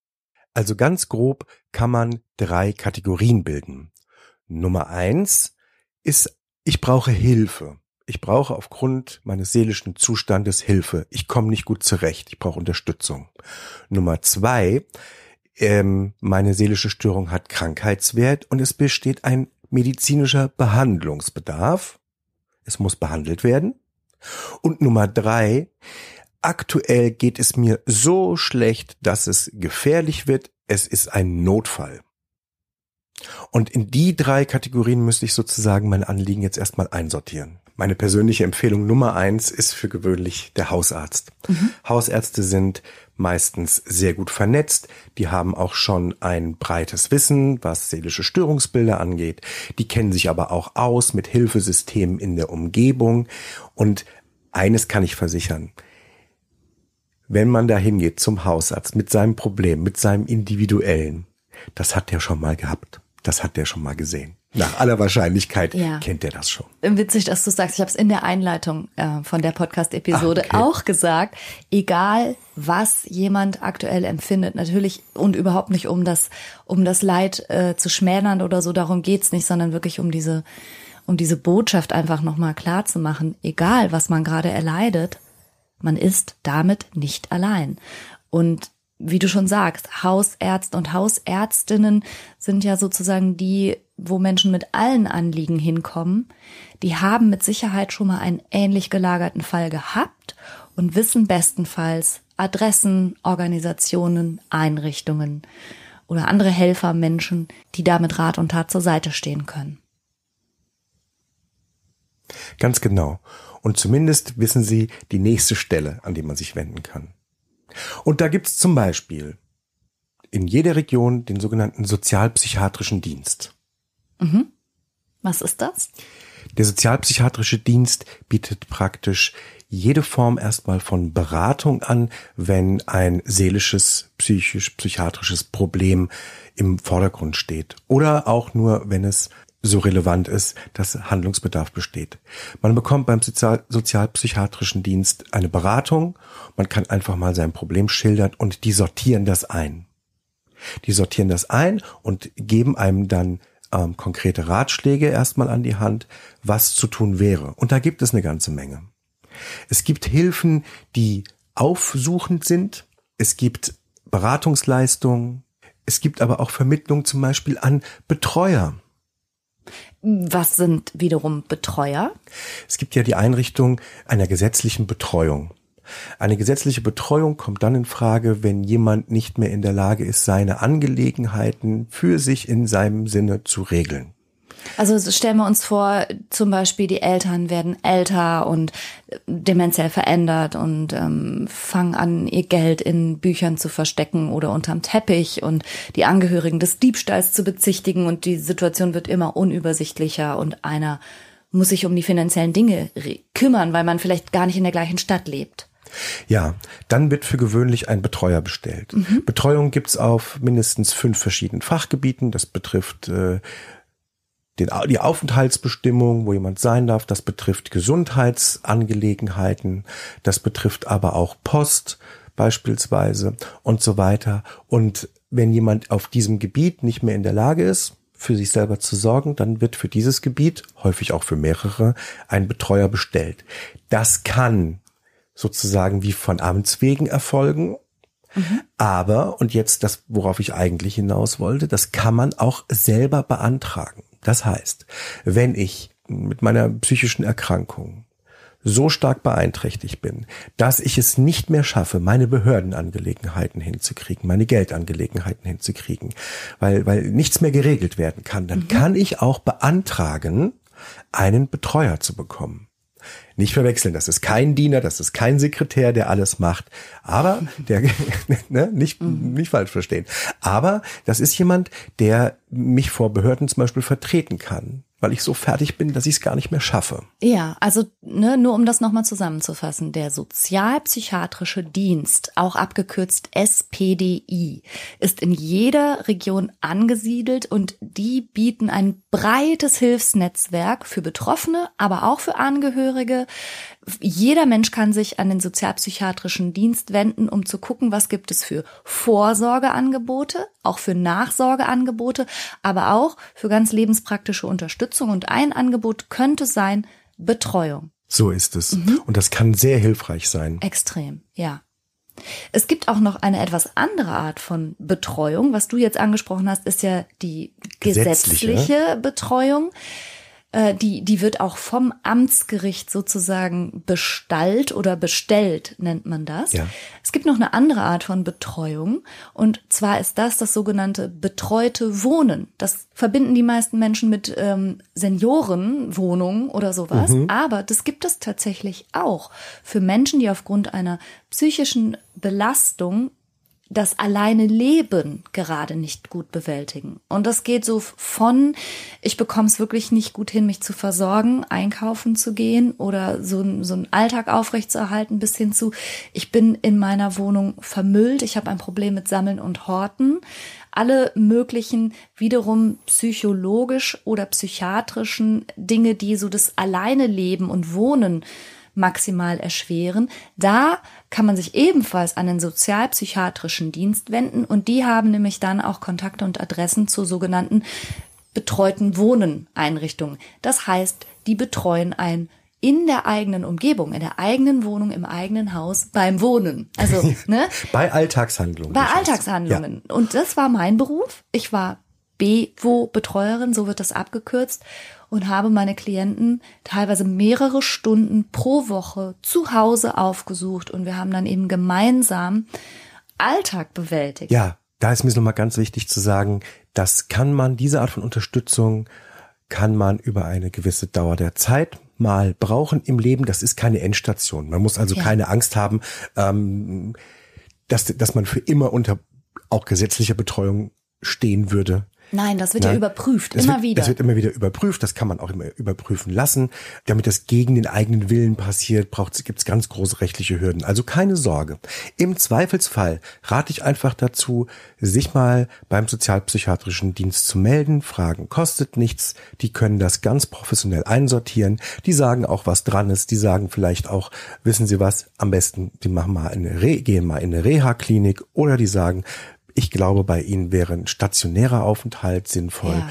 Also ganz grob kann man drei Kategorien bilden. Nummer eins ist, ich brauche Hilfe. Ich brauche aufgrund meines seelischen Zustandes Hilfe. Ich komme nicht gut zurecht. Ich brauche Unterstützung. Nummer zwei, ähm, meine seelische Störung hat Krankheitswert und es besteht ein medizinischer Behandlungsbedarf. Es muss behandelt werden. Und Nummer drei, aktuell geht es mir so schlecht, dass es gefährlich wird. Es ist ein Notfall. Und in die drei Kategorien müsste ich sozusagen mein Anliegen jetzt erstmal einsortieren. Meine persönliche Empfehlung Nummer eins ist für gewöhnlich der Hausarzt. Mhm. Hausärzte sind meistens sehr gut vernetzt. Die haben auch schon ein breites Wissen, was seelische Störungsbilder angeht. Die kennen sich aber auch aus mit Hilfesystemen in der Umgebung. Und eines kann ich versichern wenn man da hingeht zum Hausarzt mit seinem Problem, mit seinem individuellen, das hat er schon mal gehabt. Das hat der schon mal gesehen. Nach aller Wahrscheinlichkeit Ja. kennt er das schon. Witzig, dass du sagst, ich habe es in der Einleitung äh, von der Podcast-Episode Ah, okay. auch gesagt, egal was jemand aktuell empfindet, natürlich und überhaupt nicht um das, um das Leid äh, zu schmälern oder so, darum geht's nicht, sondern wirklich um diese, um diese Botschaft einfach nochmal klar zu machen, egal was man gerade erleidet, man ist damit nicht allein. Und wie du schon sagst, Hausärzte und Hausärztinnen sind ja sozusagen die, wo Menschen mit allen Anliegen hinkommen. Die haben mit Sicherheit schon mal einen ähnlich gelagerten Fall gehabt und wissen bestenfalls Adressen, Organisationen, Einrichtungen oder andere Helfer, Menschen, die da mit Rat und Tat zur Seite stehen können. Ganz genau. Und zumindest wissen Sie die nächste Stelle, an die man sich wenden kann. Und da gibt's zum Beispiel in jeder Region den sogenannten sozialpsychiatrischen Dienst. Was ist das? Der sozialpsychiatrische Dienst bietet praktisch jede Form erstmal von Beratung an, wenn ein seelisches, psychisch, psychiatrisches Problem im Vordergrund steht. Oder auch nur, wenn es so relevant ist, dass Handlungsbedarf besteht. Man bekommt beim Sozial sozialpsychiatrischen Dienst eine Beratung, man kann einfach mal sein Problem schildern und die sortieren das ein. Die sortieren das ein und geben einem dann ähm, konkrete Ratschläge erstmal an die Hand, was zu tun wäre. Und da gibt es eine ganze Menge. Es gibt Hilfen, die aufsuchend sind. Es gibt Beratungsleistungen. Es gibt aber auch Vermittlung zum Beispiel an Betreuer. Was sind wiederum Betreuer? Es gibt ja die Einrichtung einer gesetzlichen Betreuung. Eine gesetzliche Betreuung kommt dann in Frage, wenn jemand nicht mehr in der Lage ist, seine Angelegenheiten für sich in seinem Sinne zu regeln. Also stellen wir uns vor, zum Beispiel die Eltern werden älter und äh, dementiell verändert und ähm, fangen an, ihr Geld in Büchern zu verstecken oder unterm Teppich und die Angehörigen des Diebstahls zu bezichtigen und die Situation wird immer unübersichtlicher und einer muss sich um die finanziellen Dinge kümmern, weil man vielleicht gar nicht in der gleichen Stadt lebt. Ja, dann wird für gewöhnlich ein Betreuer bestellt. Betreuung gibt's auf mindestens fünf verschiedenen Fachgebieten. Das betrifft äh, den, die Aufenthaltsbestimmung, wo jemand sein darf. Das betrifft Gesundheitsangelegenheiten. Das betrifft aber auch Post beispielsweise und so weiter. Und wenn jemand auf diesem Gebiet nicht mehr in der Lage ist, für sich selber zu sorgen, dann wird für dieses Gebiet, häufig auch für mehrere, ein Betreuer bestellt. Das kann sozusagen wie von Amts wegen erfolgen. Aber, und jetzt das, worauf ich eigentlich hinaus wollte, das kann man auch selber beantragen. Das heißt, wenn ich mit meiner psychischen Erkrankung so stark beeinträchtigt bin, dass ich es nicht mehr schaffe, meine Behördenangelegenheiten hinzukriegen, meine Geldangelegenheiten hinzukriegen, weil, weil nichts mehr geregelt werden kann, dann kann ich auch beantragen, einen Betreuer zu bekommen. Nicht verwechseln, das ist kein Diener, das ist kein Sekretär, der alles macht, aber der ne, nicht nicht falsch verstehen. Aber das ist jemand, der mich vor Behörden zum Beispiel vertreten kann, weil ich so fertig bin, dass ich es gar nicht mehr schaffe. Ja, also ne, nur um das nochmal zusammenzufassen, der Sozialpsychiatrische Dienst, auch abgekürzt SPDI, ist in jeder Region angesiedelt und die bieten ein breites Hilfsnetzwerk für Betroffene, aber auch für Angehörige. Jeder Mensch kann sich an den Sozialpsychiatrischen Dienst wenden, um zu gucken, was gibt es für Vorsorgeangebote, auch für Nachsorgeangebote, aber auch für ganz lebenspraktische Unterstützung. Und ein Angebot könnte sein Betreuung. So ist es. Und das kann sehr hilfreich sein. Extrem, ja. Es gibt auch noch eine etwas andere Art von Betreuung. Was du jetzt angesprochen hast, ist ja die Gesetzliche. gesetzliche Betreuung. Äh, Die, die wird auch vom Amtsgericht sozusagen bestallt oder bestellt, nennt man das. Ja. Es gibt noch eine andere Art von Betreuung. Und zwar ist das das sogenannte betreute Wohnen. Das verbinden die meisten Menschen mit ähm, Seniorenwohnungen oder sowas. Aber das gibt es tatsächlich auch für Menschen, die aufgrund einer psychischen Belastung das alleine Leben gerade nicht gut bewältigen. Und das geht so von, ich bekomme es wirklich nicht gut hin, mich zu versorgen, einkaufen zu gehen oder so, so einen Alltag aufrechtzuerhalten, bis hin zu, ich bin in meiner Wohnung vermüllt, ich habe ein Problem mit Sammeln und Horten. Alle möglichen wiederum psychologisch oder psychiatrischen Dinge, die so das alleine Leben und Wohnen maximal erschweren. Da kann man sich ebenfalls an den sozialpsychiatrischen Dienst wenden und die haben nämlich dann auch Kontakte und Adressen zu sogenannten betreuten Wohnen Einrichtungen. Das heißt, die betreuen ein in der eigenen Umgebung, in der eigenen Wohnung, im eigenen Haus, beim Wohnen. Also, ne? bei Alltagshandlungen. Bei Alltagshandlungen. Ja. Und das war mein Beruf. Ich war BWO-Betreuerin, so wird das abgekürzt und habe meine Klienten teilweise mehrere Stunden pro Woche zu Hause aufgesucht und wir haben dann eben gemeinsam Alltag bewältigt. Ja, da ist mir nochmal ganz wichtig zu sagen, das kann man, diese Art von Unterstützung kann man über eine gewisse Dauer der Zeit mal brauchen im Leben. Das ist keine Endstation. Man muss also ja. keine Angst haben, ähm, dass, dass man für immer unter auch gesetzlicher Betreuung stehen würde. Nein, das wird ja, ja überprüft, immer wird, wieder. Das wird immer wieder überprüft, das kann man auch immer überprüfen lassen. Damit das gegen den eigenen Willen passiert, gibt es ganz große rechtliche Hürden. Also keine Sorge. Im Zweifelsfall rate ich einfach dazu, sich mal beim sozialpsychiatrischen Dienst zu melden. Fragen kostet nichts. Die können das ganz professionell einsortieren. Die sagen auch, was dran ist. Die sagen vielleicht auch, wissen Sie was, am besten, die machen mal eine Re gehen mal in eine Reha-Klinik oder die sagen, ich glaube, bei Ihnen wäre ein stationärer Aufenthalt sinnvoll. Ja.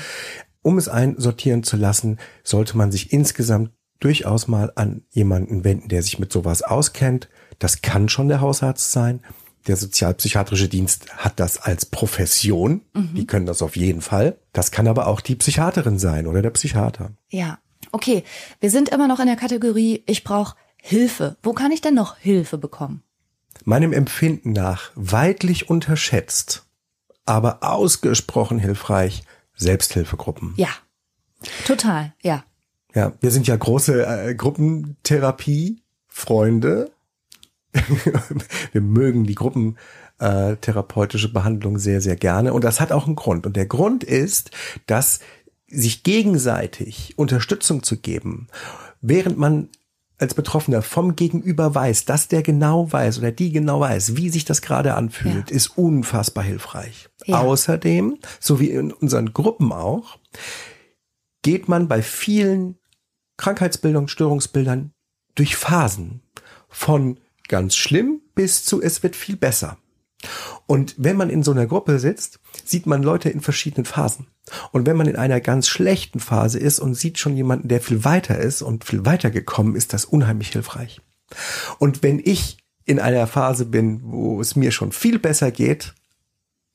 Um es einsortieren zu lassen, sollte man sich insgesamt durchaus mal an jemanden wenden, der sich mit sowas auskennt. Das kann schon der Hausarzt sein. Der sozialpsychiatrische Dienst hat das als Profession. Mhm. Die können das auf jeden Fall. Das kann aber auch die Psychiaterin sein oder der Psychiater. Ja. Okay, wir sind immer noch in der Kategorie, ich brauche Hilfe. Wo kann ich denn noch Hilfe bekommen? Meinem Empfinden nach weitlich unterschätzt, aber ausgesprochen hilfreich Selbsthilfegruppen. Ja, total, ja. Ja, wir sind ja große äh, Gruppentherapie-Freunde. wir mögen die Gruppentherapeutische Behandlung sehr, sehr gerne. Und das hat auch einen Grund. Und der Grund ist, dass sich gegenseitig Unterstützung zu geben, während man als Betroffener vom Gegenüber weiß, dass der genau weiß oder die genau weiß, wie sich das gerade anfühlt, ja. ist unfassbar hilfreich. Ja. Außerdem, so wie in unseren Gruppen auch, geht man bei vielen Krankheitsbildern, Störungsbildern durch Phasen von ganz schlimm bis zu es wird viel besser. Und wenn man in so einer Gruppe sitzt, sieht man Leute in verschiedenen Phasen. Und wenn man in einer ganz schlechten Phase ist und sieht schon jemanden, der viel weiter ist und viel weiter gekommen, ist das unheimlich hilfreich. Und wenn ich in einer Phase bin, wo es mir schon viel besser geht,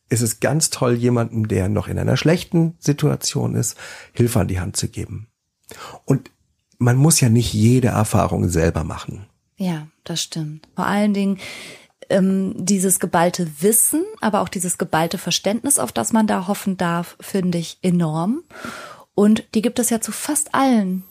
ist es ganz toll, jemandem, der noch in einer schlechten Situation ist, Hilfe an die Hand zu geben. Und man muss ja nicht jede Erfahrung selber machen. Ja, das stimmt. Vor allen Dingen ähm, dieses geballte Wissen, aber auch dieses geballte Verständnis, auf das man da hoffen darf, finde ich enorm. Und die gibt es ja zu fast allen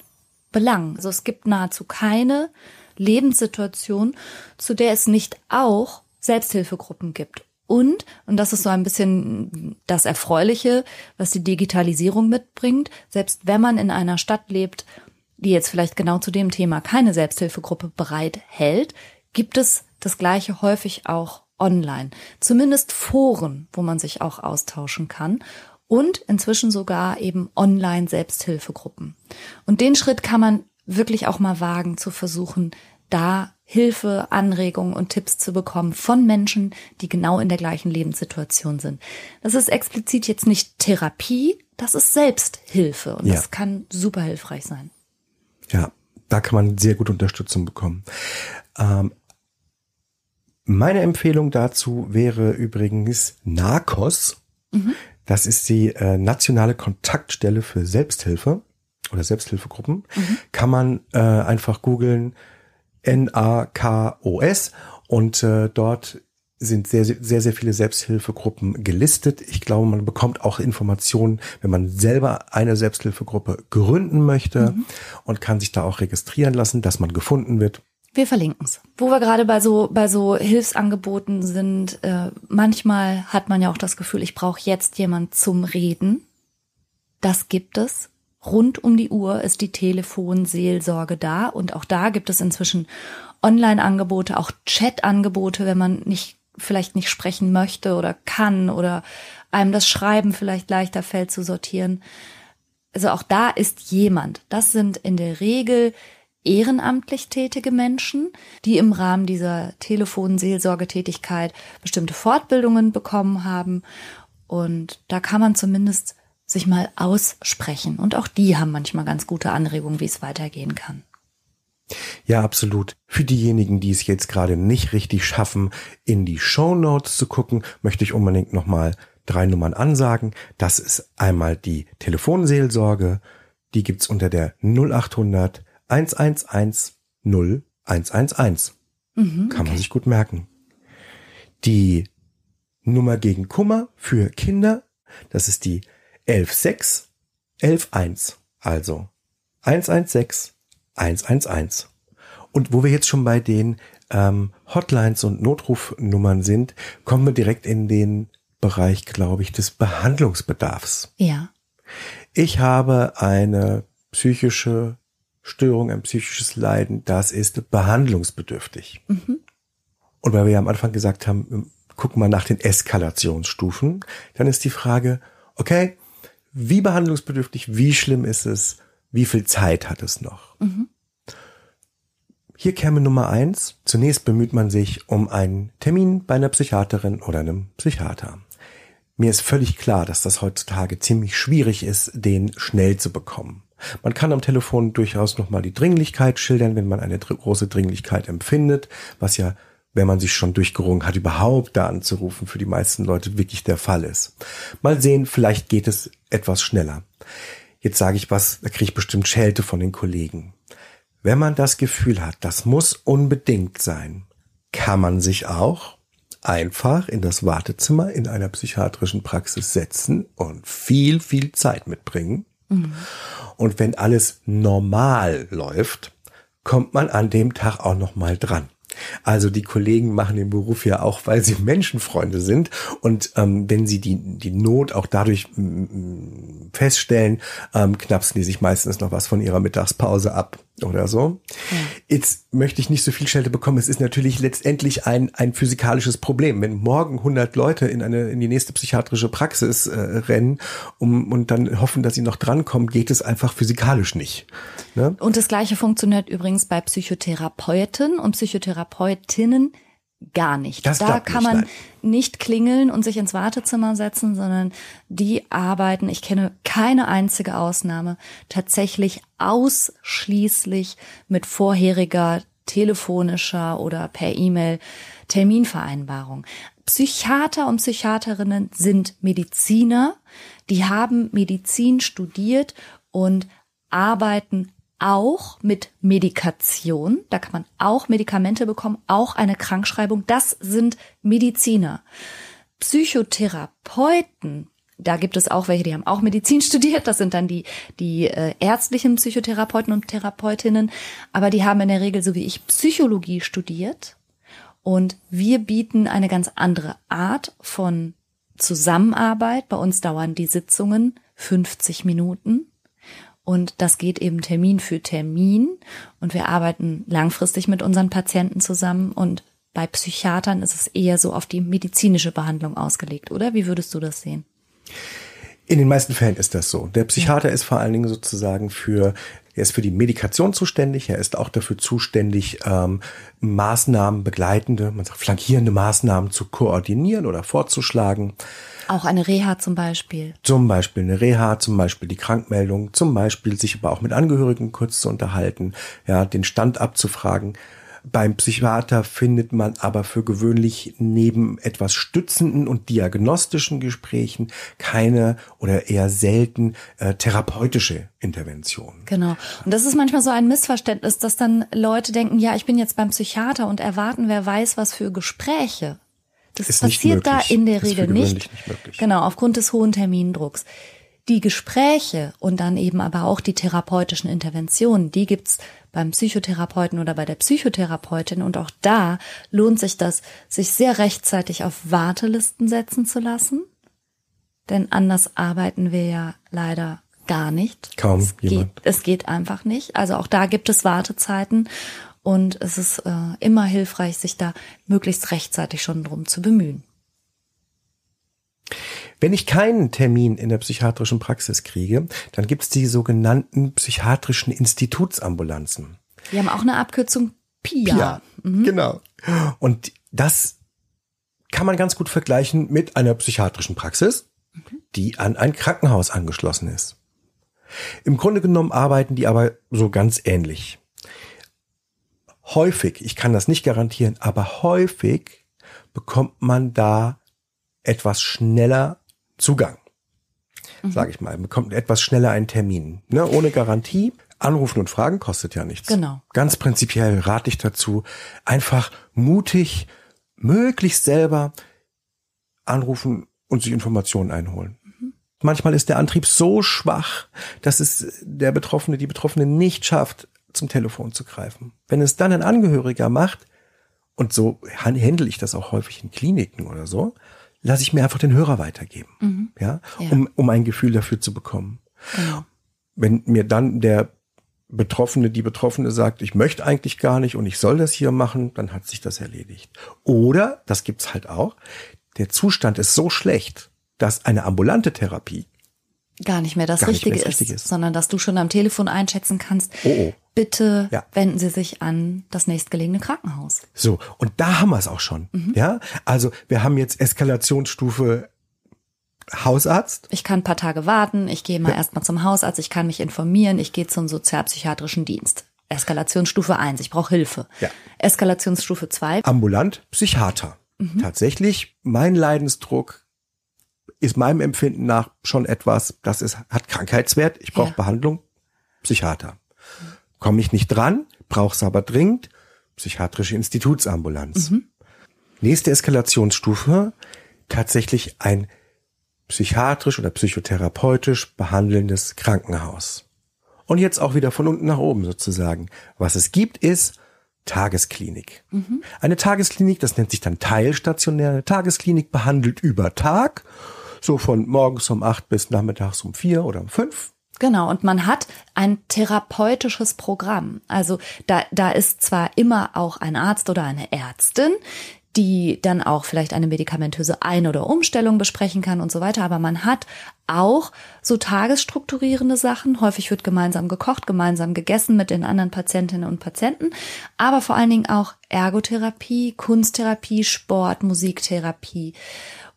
Belangen. Also es gibt nahezu keine Lebenssituation, zu der es nicht auch Selbsthilfegruppen gibt. Und, und das ist so ein bisschen das Erfreuliche, was die Digitalisierung mitbringt, selbst wenn man in einer Stadt lebt, die jetzt vielleicht genau zu dem Thema keine Selbsthilfegruppe bereit hält, gibt es das gleiche häufig auch online. Zumindest Foren, wo man sich auch austauschen kann. Und inzwischen sogar eben online Selbsthilfegruppen. Und den Schritt kann man wirklich auch mal wagen, zu versuchen, da Hilfe, Anregungen und Tipps zu bekommen von Menschen, die genau in der gleichen Lebenssituation sind. Das ist explizit jetzt nicht Therapie, das ist Selbsthilfe und ja. das kann super hilfreich sein. Ja, da kann man sehr gut Unterstützung bekommen. Ähm, meine Empfehlung dazu wäre übrigens NARCOS. Mhm. Das ist die äh, nationale Kontaktstelle für Selbsthilfe oder Selbsthilfegruppen. Mhm. Kann man äh, einfach googeln N-A-K-O-S und äh, dort sind sehr, sehr, sehr viele Selbsthilfegruppen gelistet. Ich glaube, man bekommt auch Informationen, wenn man selber eine Selbsthilfegruppe gründen möchte mhm. und kann sich da auch registrieren lassen, dass man gefunden wird. Wir verlinken's. Wo wir gerade bei so bei so Hilfsangeboten sind, äh, manchmal hat man ja auch das Gefühl, ich brauche jetzt jemand zum Reden. Das gibt es. Rund um die Uhr ist die Telefonseelsorge da und auch da gibt es inzwischen Online-Angebote, auch Chat-Angebote, wenn man nicht vielleicht nicht sprechen möchte oder kann oder einem das Schreiben vielleicht leichter fällt zu sortieren. Also auch da ist jemand. Das sind in der Regel ehrenamtlich tätige Menschen, die im Rahmen dieser Telefonseelsorgetätigkeit bestimmte Fortbildungen bekommen haben. Und da kann man zumindest sich mal aussprechen. Und auch die haben manchmal ganz gute Anregungen, wie es weitergehen kann. Ja, absolut. Für diejenigen, die es jetzt gerade nicht richtig schaffen, in die Show Notes zu gucken, möchte ich unbedingt nochmal drei Nummern ansagen. Das ist einmal die Telefonseelsorge. Die gibt's unter der 0800 111 0111. Mhm, Kann okay. man sich gut merken. Die Nummer gegen Kummer für Kinder, das ist die 116 111. Also 116 111. Und wo wir jetzt schon bei den ähm, Hotlines und Notrufnummern sind, kommen wir direkt in den Bereich, glaube ich, des Behandlungsbedarfs. Ja. Ich habe eine psychische Störung, ein psychisches Leiden, das ist behandlungsbedürftig. Mhm. Und weil wir ja am Anfang gesagt haben, ähm, gucken wir nach den Eskalationsstufen, dann ist die Frage, okay, wie behandlungsbedürftig, wie schlimm ist es, wie viel Zeit hat es noch? Mhm. Hier käme Nummer eins. Zunächst bemüht man sich um einen Termin bei einer Psychiaterin oder einem Psychiater. Mir ist völlig klar, dass das heutzutage ziemlich schwierig ist, den schnell zu bekommen. Man kann am Telefon durchaus nochmal die Dringlichkeit schildern, wenn man eine große Dringlichkeit empfindet, was ja, wenn man sich schon durchgerungen hat, überhaupt da anzurufen, für die meisten Leute wirklich der Fall ist. Mal sehen, vielleicht geht es etwas schneller. Jetzt sage ich was, da kriege ich bestimmt Schelte von den Kollegen. Wenn man das Gefühl hat, das muss unbedingt sein, kann man sich auch einfach in das Wartezimmer in einer psychiatrischen Praxis setzen und viel, viel Zeit mitbringen. Mhm. Und wenn alles normal läuft, kommt man an dem Tag auch noch mal dran. Also die Kollegen machen den Beruf ja auch, weil sie Menschenfreunde sind. Und ähm, wenn sie die, die Not auch dadurch mm, feststellen, ähm, knapsen die sich meistens noch was von ihrer Mittagspause ab oder so. Ja. Jetzt möchte ich nicht so viel Schelte bekommen. Es ist natürlich letztendlich ein, ein physikalisches Problem. Wenn morgen 100 Leute in eine, in die nächste psychiatrische Praxis äh, rennen um, und dann hoffen, dass sie noch drankommen, geht es einfach physikalisch nicht. Ne? Und das Gleiche funktioniert übrigens bei Psychotherapeuten und Psychotherapeutinnen gar nicht. Das da kann nicht, man nein. nicht klingeln und sich ins Wartezimmer setzen, sondern die arbeiten, ich kenne keine einzige Ausnahme, tatsächlich ausschließlich mit vorheriger telefonischer oder per E-Mail Terminvereinbarung. Psychiater und Psychiaterinnen sind Mediziner, die haben Medizin studiert und arbeiten auch mit Medikation. Da kann man auch Medikamente bekommen, auch eine Krankschreibung. Das sind Mediziner. Psychotherapeuten, da gibt es auch welche, die haben auch Medizin studiert. Das sind dann die, die äh, ärztlichen Psychotherapeuten und Therapeutinnen. Aber die haben in der Regel, so wie ich, Psychologie studiert. Und wir bieten eine ganz andere Art von Zusammenarbeit. Bei uns dauern die Sitzungen 50 Minuten. Und das geht eben Termin für Termin. Und wir arbeiten langfristig mit unseren Patienten zusammen. Und bei Psychiatern ist es eher so auf die medizinische Behandlung ausgelegt, oder? Wie würdest du das sehen? In den meisten Fällen ist das so. Der Psychiater ja. ist vor allen Dingen sozusagen für er ist für die Medikation zuständig. Er ist auch dafür zuständig, ähm, Maßnahmen begleitende, man sagt flankierende Maßnahmen zu koordinieren oder vorzuschlagen. Auch eine Reha zum Beispiel. Zum Beispiel eine Reha, zum Beispiel die Krankmeldung, zum Beispiel sich aber auch mit Angehörigen kurz zu unterhalten, ja, den Stand abzufragen. Beim Psychiater findet man aber für gewöhnlich neben etwas stützenden und diagnostischen Gesprächen keine oder eher selten äh, therapeutische Interventionen. Genau. Und das ist manchmal so ein Missverständnis, dass dann Leute denken, ja, ich bin jetzt beim Psychiater und erwarten, wer weiß, was für Gespräche. Das ist passiert da in der Regel nicht. nicht. Genau, aufgrund des hohen Termindrucks. Die Gespräche und dann eben aber auch die therapeutischen Interventionen, die gibt's beim Psychotherapeuten oder bei der Psychotherapeutin. Und auch da lohnt sich das, sich sehr rechtzeitig auf Wartelisten setzen zu lassen. Denn anders arbeiten wir ja leider gar nicht. Kaum es jemand. Geht, es geht einfach nicht. Also auch da gibt es Wartezeiten. Und es ist äh, immer hilfreich, sich da möglichst rechtzeitig schon drum zu bemühen. Wenn ich keinen Termin in der psychiatrischen Praxis kriege, dann gibt es die sogenannten psychiatrischen Institutsambulanzen. Die haben auch eine Abkürzung PIA. PIA, mhm. genau. Und das kann man ganz gut vergleichen mit einer psychiatrischen Praxis, die an ein Krankenhaus angeschlossen ist. Im Grunde genommen arbeiten die aber so ganz ähnlich. Häufig, ich kann das nicht garantieren, aber häufig bekommt man da etwas schneller Zugang. Mhm. Sage ich mal, bekommt etwas schneller einen Termin. Ne? Ohne Garantie. Anrufen und Fragen kostet ja nichts. Genau. Ganz prinzipiell rate ich dazu, einfach mutig, möglichst selber anrufen und sich Informationen einholen. Mhm. Manchmal ist der Antrieb so schwach, dass es der Betroffene, die Betroffene nicht schafft, zum Telefon zu greifen. Wenn es dann ein Angehöriger macht, und so handle ich das auch häufig in Kliniken oder so, lasse ich mir einfach den Hörer weitergeben, mhm. ja, ja, um, um ein Gefühl dafür zu bekommen. Genau. Wenn mir dann der Betroffene, die Betroffene sagt, ich möchte eigentlich gar nicht und ich soll das hier machen, dann hat sich das erledigt. Oder, das gibt's halt auch, der Zustand ist so schlecht, dass eine ambulante Therapie gar nicht mehr das, Richtige, mehr das ist, Richtige, ist, sondern dass du schon am Telefon einschätzen kannst, oh, oh. Bitte ja. wenden Sie sich an das nächstgelegene Krankenhaus. So, und da haben wir es auch schon. Mhm. Ja, also wir haben jetzt Eskalationsstufe Hausarzt. Ich kann ein paar Tage warten, ich gehe mal ja. erstmal zum Hausarzt, ich kann mich informieren, ich gehe zum sozialpsychiatrischen Dienst. Eskalationsstufe 1, ich brauche Hilfe. Ja. Eskalationsstufe 2. Ambulant, Psychiater. Mhm. Tatsächlich, mein Leidensdruck ist meinem Empfinden nach schon etwas, das ist, hat Krankheitswert, ich brauche ja. Behandlung, Psychiater. Komme ich nicht dran, brauch's aber dringend, psychiatrische Institutsambulanz. Mhm. Nächste Eskalationsstufe, tatsächlich ein psychiatrisch oder psychotherapeutisch behandelndes Krankenhaus. Und jetzt auch wieder von unten nach oben sozusagen. Was es gibt, ist Tagesklinik. Mhm. Eine Tagesklinik, das nennt sich dann teilstationäre Tagesklinik, behandelt über Tag so von morgens um acht bis nachmittags um vier oder um fünf. Genau, und man hat ein therapeutisches Programm. Also da, da ist zwar immer auch ein Arzt oder eine Ärztin, die dann auch vielleicht eine medikamentöse Ein- oder Umstellung besprechen kann und so weiter. Aber man hat auch so tagesstrukturierende Sachen. Häufig wird gemeinsam gekocht, gemeinsam gegessen mit den anderen Patientinnen und Patienten. Aber vor allen Dingen auch Ergotherapie, Kunsttherapie, Sport, Musiktherapie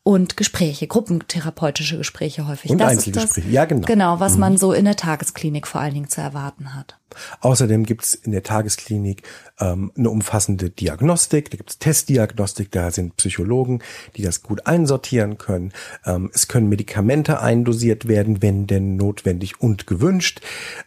und Gespräche, gruppentherapeutische Gespräche häufig. Und das Einzelgespräche, das, ja genau. Genau, was mhm. man so in der Tagesklinik vor allen Dingen zu erwarten hat. Außerdem gibt's in der Tagesklinik ähm, eine umfassende Diagnostik, da gibt's Testdiagnostik, da sind Psychologen, die das gut einsortieren können. Ähm, es können Medikamente eindosiert werden, wenn denn notwendig und gewünscht,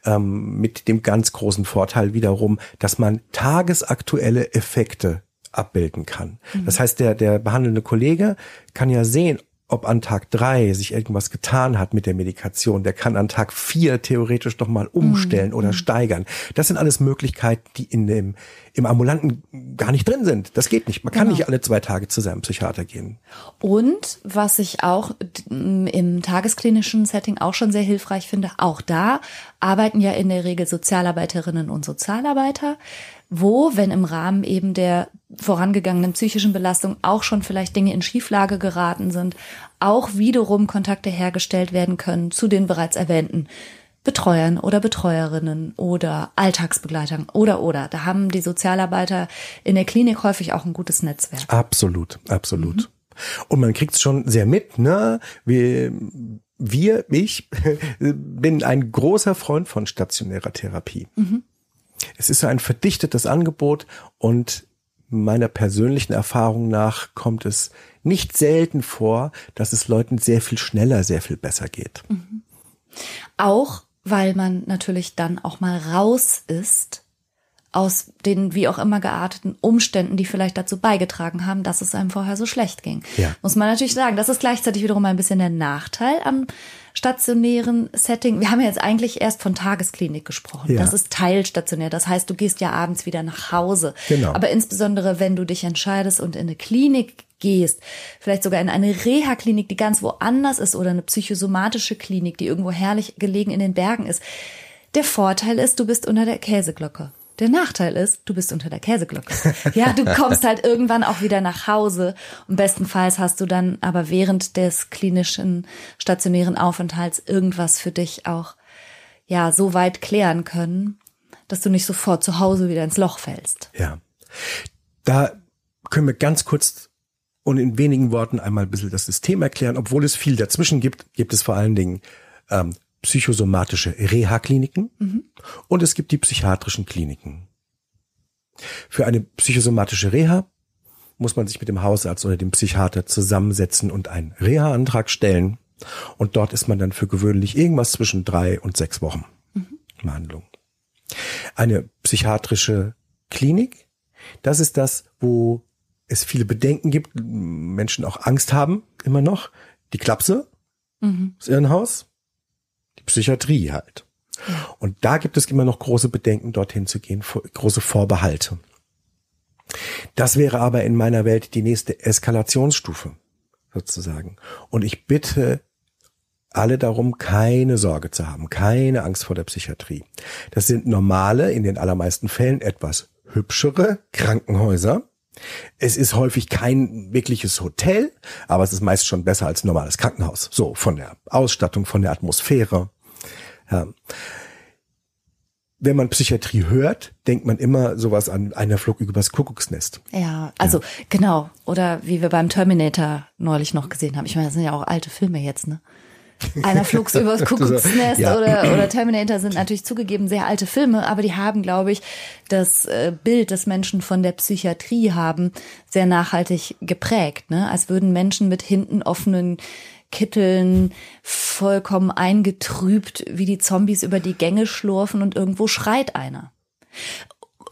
ähm, mit dem ganz großen Vorteil wiederum, dass man tagesaktuelle Effekte abbilden kann. Mhm. Das heißt, der, der behandelnde Kollege kann ja sehen, ob an Tag drei sich irgendwas getan hat mit der Medikation. Der kann an Tag vier theoretisch noch mal umstellen mhm. oder steigern. Das sind alles Möglichkeiten, die in dem, im Ambulanten gar nicht drin sind. Das geht nicht. Man kann genau. nicht alle zwei Tage zu seinem Psychiater gehen. Und was ich auch im tagesklinischen Setting auch schon sehr hilfreich finde, auch da arbeiten ja in der Regel Sozialarbeiterinnen und Sozialarbeiter wo, wenn im Rahmen eben der vorangegangenen psychischen Belastung auch schon vielleicht Dinge in Schieflage geraten sind, auch wiederum Kontakte hergestellt werden können zu den bereits erwähnten Betreuern oder Betreuerinnen oder Alltagsbegleitern oder oder. Da haben die Sozialarbeiter in der Klinik häufig auch ein gutes Netzwerk. Absolut, absolut. Mhm. Und man kriegt es schon sehr mit, ne? Wir, wir, ich bin ein großer Freund von stationärer Therapie. Mhm. Es ist so ein verdichtetes Angebot und meiner persönlichen Erfahrung nach kommt es nicht selten vor, dass es Leuten sehr viel schneller, sehr viel besser geht. Mhm. Auch weil man natürlich dann auch mal raus ist aus den wie auch immer gearteten Umständen, die vielleicht dazu beigetragen haben, dass es einem vorher so schlecht ging. Ja. Muss man natürlich sagen. Das ist gleichzeitig wiederum ein bisschen der Nachteil am stationären Setting. Wir haben ja jetzt eigentlich erst von Tagesklinik gesprochen. Ja. Das ist teilstationär. Das heißt, du gehst ja abends wieder nach Hause. Genau. Aber insbesondere, wenn du dich entscheidest und in eine Klinik gehst, vielleicht sogar in eine Reha-Klinik, die ganz woanders ist oder eine psychosomatische Klinik, die irgendwo herrlich gelegen in den Bergen ist. Der Vorteil ist, du bist unter der Käseglocke. Der Nachteil ist, du bist unter der Käseglocke. Ja, du kommst halt irgendwann auch wieder nach Hause. Und bestenfalls hast du dann aber während des klinischen stationären Aufenthalts irgendwas für dich auch, ja, so weit klären können, dass du nicht sofort zu Hause wieder ins Loch fällst. Ja. Da können wir ganz kurz und in wenigen Worten einmal ein bisschen das System erklären. Obwohl es viel dazwischen gibt, gibt es vor allen Dingen ähm, psychosomatische Reha-Kliniken und es gibt die psychiatrischen Kliniken. Für eine psychosomatische Reha muss man sich mit dem Hausarzt oder dem Psychiater zusammensetzen und einen Reha-Antrag stellen. Und dort ist man dann für gewöhnlich irgendwas zwischen drei und sechs Wochen in Behandlung. Eine psychiatrische Klinik, das ist das, wo es viele Bedenken gibt, Menschen auch Angst haben, immer noch. Die Klapse, das Irrenhaus, die Psychiatrie halt. Und da gibt es immer noch große Bedenken, dorthin zu gehen, große Vorbehalte. Das wäre aber in meiner Welt die nächste Eskalationsstufe, sozusagen. Und ich bitte alle darum, keine Sorge zu haben, keine Angst vor der Psychiatrie. Das sind normale, in den allermeisten Fällen etwas hübschere Krankenhäuser. Es ist häufig kein wirkliches Hotel, aber es ist meist schon besser als ein normales Krankenhaus. So, von der Ausstattung, von der Atmosphäre. Ja. Wenn man Psychiatrie hört, denkt man immer sowas an einer Flug übers Kuckucksnest. Ja, also genau. Oder wie wir beim Terminator neulich noch gesehen haben. Ich meine, das sind ja auch alte Filme jetzt, ne? Einer flog übers Kuckucksnest Ja. oder, oder Terminator sind natürlich zugegeben sehr alte Filme, aber die haben, glaube ich, das äh, Bild, das Menschen von der Psychiatrie haben, sehr nachhaltig geprägt. Ne? Als würden Menschen mit hinten offenen Kitteln vollkommen eingetrübt, wie die Zombies über die Gänge schlurfen und irgendwo schreit einer.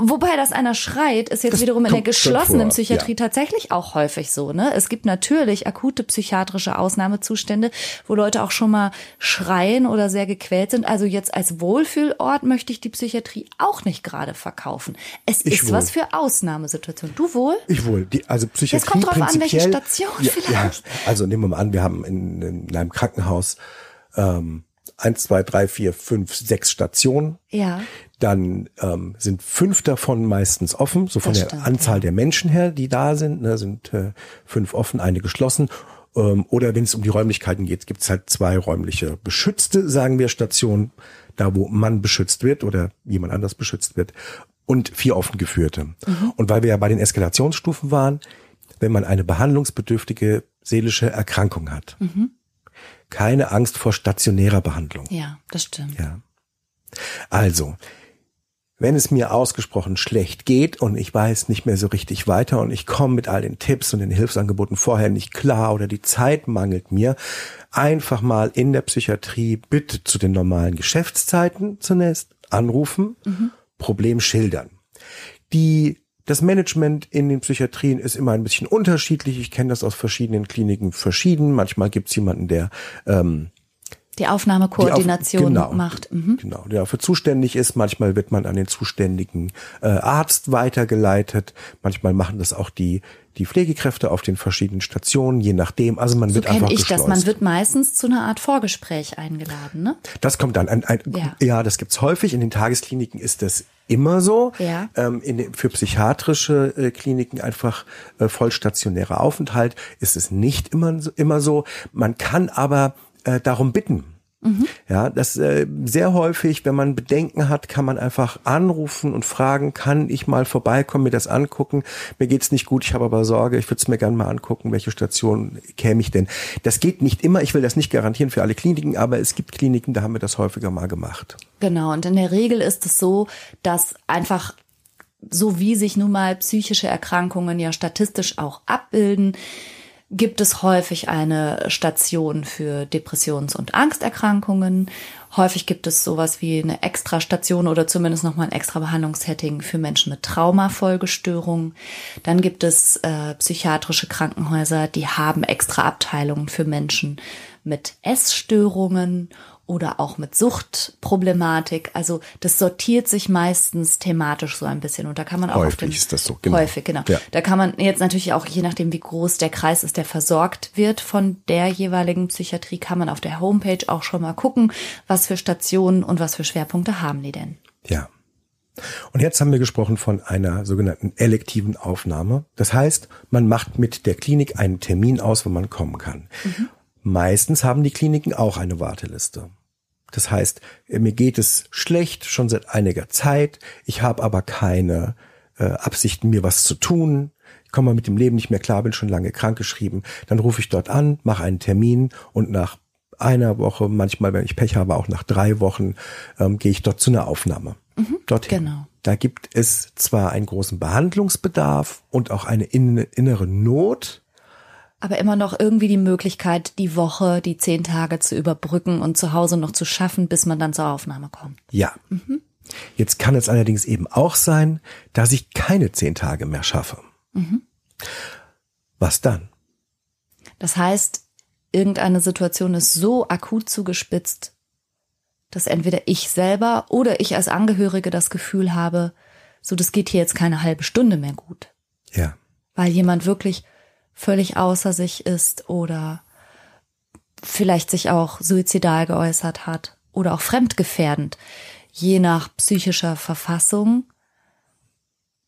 Wobei das einer schreit, ist jetzt Das wiederum in der geschlossenen Psychiatrie ja. tatsächlich auch häufig so. Ne? Es gibt natürlich akute psychiatrische Ausnahmezustände, wo Leute auch schon mal schreien oder sehr gequält sind. Also jetzt als Wohlfühlort möchte ich die Psychiatrie auch nicht gerade verkaufen. Es Ich ist wohl. was für Ausnahmesituationen. Du wohl? Ich wohl. Die, also Psychiatrie kommt drauf an, welche Station ja, vielleicht. Ja, also nehmen wir mal an, wir haben in, in einem Krankenhaus ähm, eins, zwei, drei, vier, fünf, sechs Stationen. Ja. Dann ähm, sind fünf davon meistens offen, so von Das der stimmt, Anzahl der Menschen her, die da sind, ne, sind äh, fünf offen, eine geschlossen. Ähm, oder wenn es um die Räumlichkeiten geht, gibt es halt zwei räumliche beschützte, sagen wir, Stationen, da wo man beschützt wird oder jemand anders beschützt wird, und vier offen geführte. Und weil wir ja bei den Eskalationsstufen waren, wenn man eine behandlungsbedürftige seelische Erkrankung hat, keine Angst vor stationärer Behandlung. Ja, das stimmt. Ja. Also, wenn es mir ausgesprochen schlecht geht und ich weiß nicht mehr so richtig weiter und ich komme mit all den Tipps und den Hilfsangeboten vorher nicht klar oder die Zeit mangelt mir, einfach mal in der Psychiatrie bitte zu den normalen Geschäftszeiten zunächst anrufen, Problem schildern. Die das Management in den Psychiatrien ist immer ein bisschen unterschiedlich. Ich kenne das aus verschiedenen Kliniken verschieden. Manchmal gibt es jemanden, der ähm, Die Aufnahmekoordination die auf- genau, macht. Mhm. Genau, der dafür zuständig ist. Manchmal wird man an den zuständigen äh, Arzt weitergeleitet. Manchmal machen das auch die die Pflegekräfte auf den verschiedenen Stationen, je nachdem. Also man So wird einfach ich das. Man wird meistens zu einer Art Vorgespräch eingeladen, ne? Das kommt dann. Ein, ein, Ja. ja. das gibt's häufig. In den Tageskliniken ist das immer so. Ja. Ähm, in für psychiatrische äh, Kliniken einfach äh, vollstationärer Aufenthalt ist es nicht immer, immer so. Man kann aber äh, darum bitten. Mhm. Ja, das äh, sehr häufig, wenn man Bedenken hat, kann man einfach anrufen und fragen, kann ich mal vorbeikommen, mir das angucken? Mir geht's nicht gut, ich habe aber Sorge, ich würde es mir gerne mal angucken, welche Station käme ich denn? Das geht nicht immer, ich will das nicht garantieren für alle Kliniken, aber es gibt Kliniken, da haben wir das häufiger mal gemacht. Genau, und in der Regel ist es so, dass einfach so wie sich nun mal psychische Erkrankungen ja statistisch auch abbilden, gibt es häufig eine Station für Depressions- und Angsterkrankungen. Häufig gibt es sowas wie eine extra Station oder zumindest nochmal ein extra Behandlungssetting für Menschen mit Traumafolgestörungen. Dann gibt es äh, psychiatrische Krankenhäuser, die haben extra Abteilungen für Menschen mit Essstörungen oder auch mit Suchtproblematik. Also das sortiert sich meistens thematisch so ein bisschen und da kann man auch häufig auf den, ist das so genau. häufig genau. Ja. Da kann man jetzt natürlich auch je nachdem wie groß der Kreis ist, der versorgt wird von der jeweiligen Psychiatrie, kann man auf der Homepage auch schon mal gucken, was für Stationen und was für Schwerpunkte haben die denn. Ja. Und jetzt haben wir gesprochen von einer sogenannten elektiven Aufnahme. Das heißt, man macht mit der Klinik einen Termin aus, wo man kommen kann. Mhm. Meistens haben die Kliniken auch eine Warteliste. Das heißt, mir geht es schlecht schon seit einiger Zeit. Ich habe aber keine äh, Absichten, mir was zu tun. Ich komme mit dem Leben nicht mehr klar, bin schon lange krankgeschrieben. Dann rufe ich dort an, mache einen Termin und nach einer Woche, manchmal, wenn ich Pech habe, auch nach drei Wochen, ähm, gehe ich dort zu einer Aufnahme. Mhm, Dorthin. genau. Da gibt es zwar einen großen Behandlungsbedarf und auch eine innere Not, aber immer noch irgendwie die Möglichkeit, die Woche, die zehn Tage zu überbrücken und zu Hause noch zu schaffen, bis man dann zur Aufnahme kommt. Ja. Mhm. Jetzt kann es allerdings eben auch sein, dass ich keine zehn Tage mehr schaffe. Mhm. Was dann? Das heißt, irgendeine Situation ist so akut zugespitzt, dass entweder ich selber oder ich als Angehörige das Gefühl habe, so das geht hier jetzt keine halbe Stunde mehr gut. Ja. Weil jemand wirklich völlig außer sich ist oder vielleicht sich auch suizidal geäußert hat oder auch fremdgefährdend, je nach psychischer Verfassung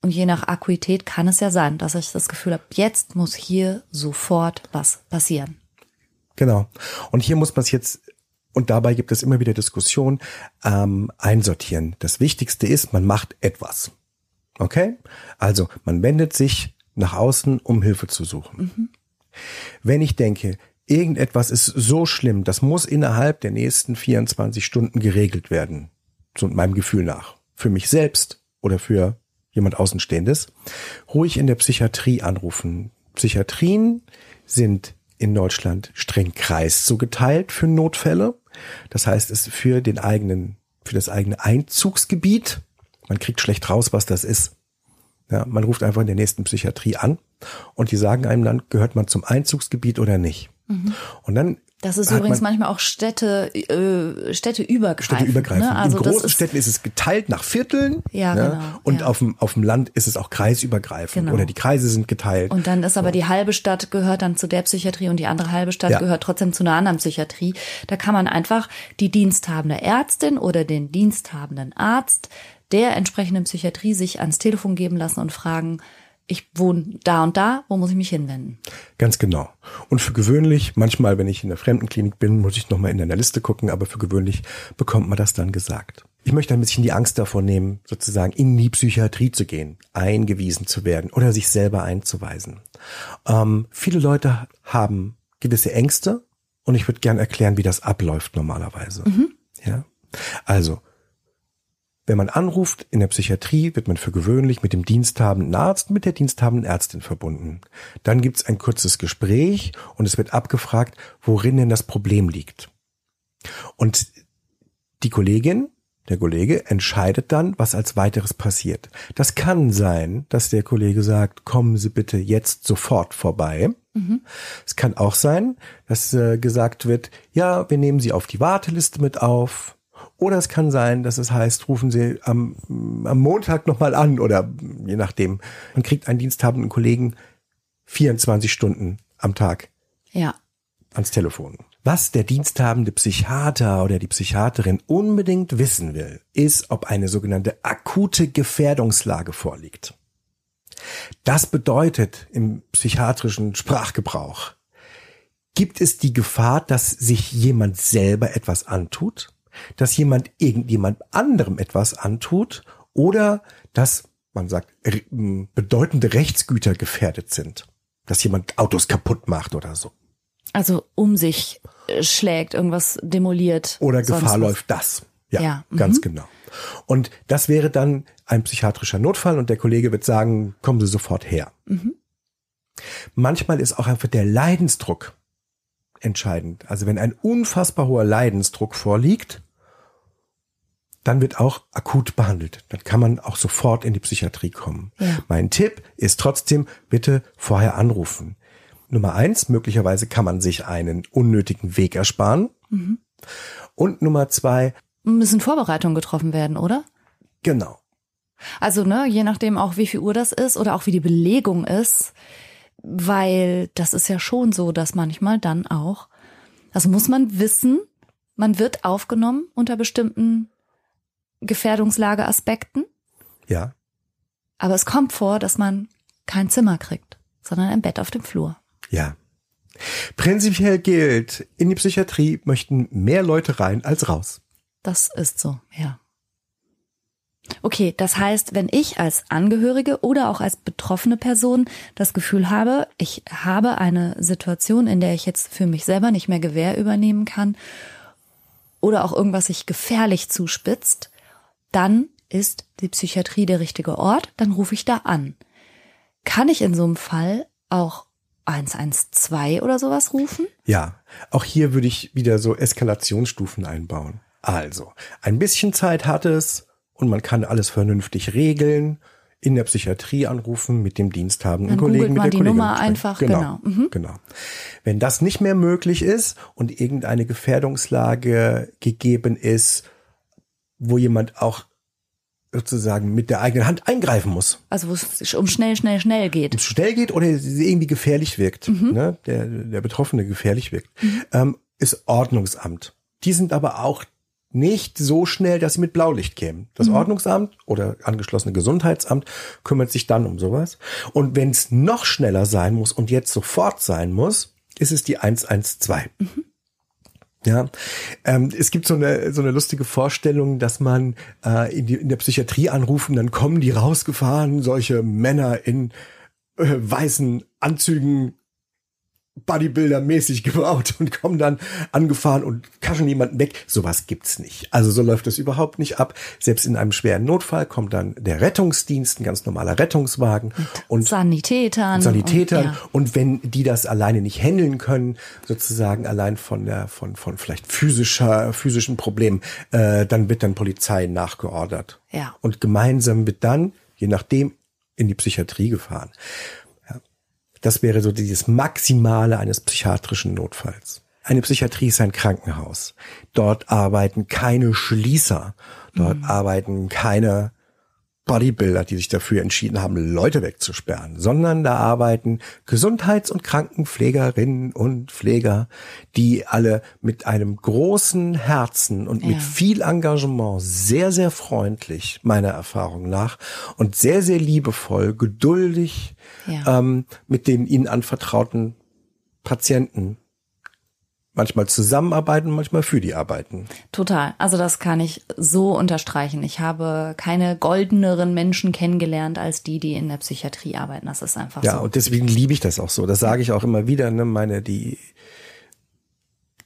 und je nach Akuität kann es ja sein, dass ich das Gefühl habe, jetzt muss hier sofort was passieren. Genau. Und hier muss man es jetzt, und dabei gibt es immer wieder Diskussionen, ähm, einsortieren. Das Wichtigste ist, man macht etwas. Okay? Also man wendet sich nach außen, um Hilfe zu suchen. Mhm. Wenn ich denke, irgendetwas ist so schlimm, das muss innerhalb der nächsten 24 Stunden geregelt werden, so meinem Gefühl nach, für mich selbst oder für jemand Außenstehendes, ruhig in der Psychiatrie anrufen. Psychiatrien sind in Deutschland streng kreis zugeteilt für Notfälle. Das heißt, es für den eigenen, für das eigene Einzugsgebiet. Man kriegt schlecht raus, was das ist. Ja, man ruft einfach in der nächsten Psychiatrie an und die sagen einem dann, gehört man zum Einzugsgebiet oder nicht. Mhm. Und dann das ist übrigens man, manchmal auch Städte, äh, Städteübergreifend. Städteübergreifend. Ne? Also in großen Städten ist es geteilt nach Vierteln. Ja, ne? genau. Und ja. auf, dem, auf dem Land ist es auch kreisübergreifend. Genau. Oder die Kreise sind geteilt. Und dann ist aber die halbe Stadt gehört dann zu der Psychiatrie und die andere halbe Stadt Ja. gehört trotzdem zu einer anderen Psychiatrie. Da kann man einfach die diensthabende Ärztin oder den diensthabenden Arzt der entsprechenden Psychiatrie sich ans Telefon geben lassen und fragen, ich wohne da und da, wo muss ich mich hinwenden? Ganz genau. Und für gewöhnlich, manchmal, wenn ich in der Fremdenklinik bin, muss ich nochmal in einer Liste gucken, aber für gewöhnlich bekommt man das dann gesagt. Ich möchte ein bisschen die Angst davor nehmen, sozusagen in die Psychiatrie zu gehen, eingewiesen zu werden oder sich selber einzuweisen. Ähm, viele Leute haben gewisse Ängste und ich würde gern erklären, wie das abläuft normalerweise. Ja. Also, wenn man anruft in der Psychiatrie, wird man für gewöhnlich mit dem diensthabenden Arzt, mit der diensthabenden Ärztin verbunden. Dann gibt's ein kurzes Gespräch und es wird abgefragt, worin denn das Problem liegt. Und die Kollegin, der Kollege entscheidet dann, was als weiteres passiert. Das kann sein, dass der Kollege sagt, kommen Sie bitte jetzt sofort vorbei. Es kann auch sein, dass äh, gesagt wird, ja, wir nehmen Sie auf die Warteliste mit auf. Oder es kann sein, dass es heißt, rufen Sie am, am Montag nochmal an oder je nachdem. Man kriegt einen diensthabenden Kollegen 24 Stunden am Tag Ja. ans Telefon. Was der diensthabende Psychiater oder die Psychiaterin unbedingt wissen will, ist, ob eine sogenannte akute Gefährdungslage vorliegt. Das bedeutet im psychiatrischen Sprachgebrauch, gibt es die Gefahr, dass sich jemand selber etwas antut, dass jemand irgendjemand anderem etwas antut oder dass, man sagt, bedeutende Rechtsgüter gefährdet sind, dass jemand Autos kaputt macht oder so. Also um sich äh, schlägt, irgendwas demoliert. Oder Gefahr läuft das. Ja, Ja, mhm. ganz genau. Und das wäre dann ein psychiatrischer Notfall und der Kollege wird sagen, kommen Sie sofort her. Mhm. Manchmal ist auch einfach der Leidensdruck entscheidend. Also wenn ein unfassbar hoher Leidensdruck vorliegt, dann wird auch akut behandelt. Dann kann man auch sofort in die Psychiatrie kommen. Ja. Mein Tipp ist trotzdem, bitte vorher anrufen. Nummer eins, möglicherweise kann man sich einen unnötigen Weg ersparen. Mhm. Und Nummer zwei. Müssen Vorbereitungen getroffen werden, oder? Genau. Also, ne, je nachdem auch, wie viel Uhr das ist oder auch wie die Belegung ist, weil das ist ja schon so, dass manchmal dann auch, das muss man wissen, man wird aufgenommen unter bestimmten Gefährdungslageaspekten. Ja. Aber es kommt vor, dass man kein Zimmer kriegt, sondern ein Bett auf dem Flur. Ja. Prinzipiell gilt, in die Psychiatrie möchten mehr Leute rein als raus. Das ist so, ja. Okay, das heißt, wenn ich als Angehörige oder auch als betroffene Person das Gefühl habe, ich habe eine Situation, in der ich jetzt für mich selber nicht mehr Gewähr übernehmen kann oder auch irgendwas sich gefährlich zuspitzt, dann ist die Psychiatrie der richtige Ort, dann rufe ich da an. Kann ich in so einem Fall auch 112 oder sowas rufen? Ja, auch hier würde ich wieder so Eskalationsstufen einbauen. Also, ein bisschen Zeit hat es und man kann alles vernünftig regeln, in der Psychiatrie anrufen, mit dem diensthabenden Kollegen, mit der die Kollegin Nummer einfach, genau. Genau. Mhm. genau. Wenn das nicht mehr möglich ist und irgendeine Gefährdungslage gegeben ist, wo jemand auch sozusagen mit der eigenen Hand eingreifen muss. Also wo es um schnell, schnell, schnell geht. Um schnell geht oder irgendwie gefährlich wirkt, mhm. ne? der, der Betroffene gefährlich wirkt, mhm. ähm, ist Ordnungsamt. Die sind aber auch nicht so schnell, dass sie mit Blaulicht kämen. Das mhm. Ordnungsamt oder angeschlossene Gesundheitsamt kümmert sich dann um sowas. Und wenn es noch schneller sein muss und jetzt sofort sein muss, ist es die 112. Mhm. Ja, ähm, es gibt so eine so eine lustige Vorstellung, dass man äh, in, die, in der Psychiatrie anrufen, dann kommen die rausgefahren, solche Männer in äh, weißen Anzügen Bodybuilder-mäßig gebaut und kommen dann angefahren und kaschen jemanden weg. Sowas gibt's nicht. Also so läuft das überhaupt nicht ab. Selbst in einem schweren Notfall kommt dann der Rettungsdienst, ein ganz normaler Rettungswagen und Sanitätern. Sanitätern. Und, ja. und wenn die das alleine nicht handeln können, sozusagen allein von der, von, von vielleicht physischer, physischen Problemen, äh, dann wird dann Polizei nachgeordert. Ja. Und gemeinsam wird dann, je nachdem, in die Psychiatrie gefahren. Das wäre so dieses Maximale eines psychiatrischen Notfalls. Eine Psychiatrie ist ein Krankenhaus. Dort arbeiten keine Schließer. Dort mhm. arbeiten keine Bodybuilder, die sich dafür entschieden haben, Leute wegzusperren, sondern da arbeiten Gesundheits- und Krankenpflegerinnen und Pfleger, die alle mit einem großen Herzen und ja. mit viel Engagement sehr, sehr freundlich, meiner Erfahrung nach, und sehr, sehr liebevoll, geduldig ja. ähm, mit den ihnen anvertrauten Patienten manchmal zusammenarbeiten, manchmal für die arbeiten. Total. Also das kann ich so unterstreichen. Ich habe keine goldeneren Menschen kennengelernt als die, die in der Psychiatrie arbeiten. Das ist einfach ja, so. Ja, und deswegen liebe ich das auch so. Das sage ich auch immer wieder. Ne? Meine, die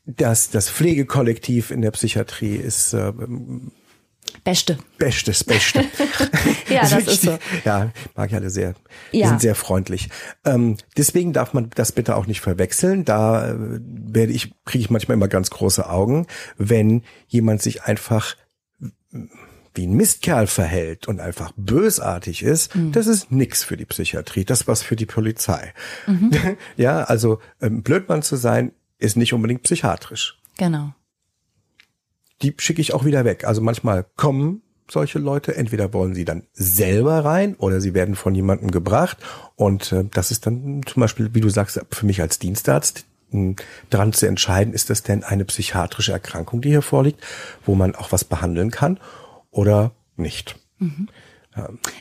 das, das Pflegekollektiv in der Psychiatrie ist äh, Beste. Bestes, Beste. ja, das, das ist so. Ja, mag ich alle sehr. Die ja. sind sehr freundlich. Ähm, deswegen darf man das bitte auch nicht verwechseln. Da äh, werde ich, kriege ich manchmal immer ganz große Augen, wenn jemand sich einfach wie ein Mistkerl verhält und einfach bösartig ist, mhm. das ist nix für die Psychiatrie, das was für die Polizei. Mhm. Ja, also ähm, Blödmann zu sein, ist nicht unbedingt psychiatrisch. Genau die schicke ich auch wieder weg. Also manchmal kommen solche Leute, entweder wollen sie dann selber rein oder sie werden von jemandem gebracht. Und äh, das ist dann zum Beispiel, wie du sagst, für mich als Dienstarzt dran zu entscheiden, ist das denn eine psychiatrische Erkrankung, die hier vorliegt, wo man auch was behandeln kann oder nicht. Mhm.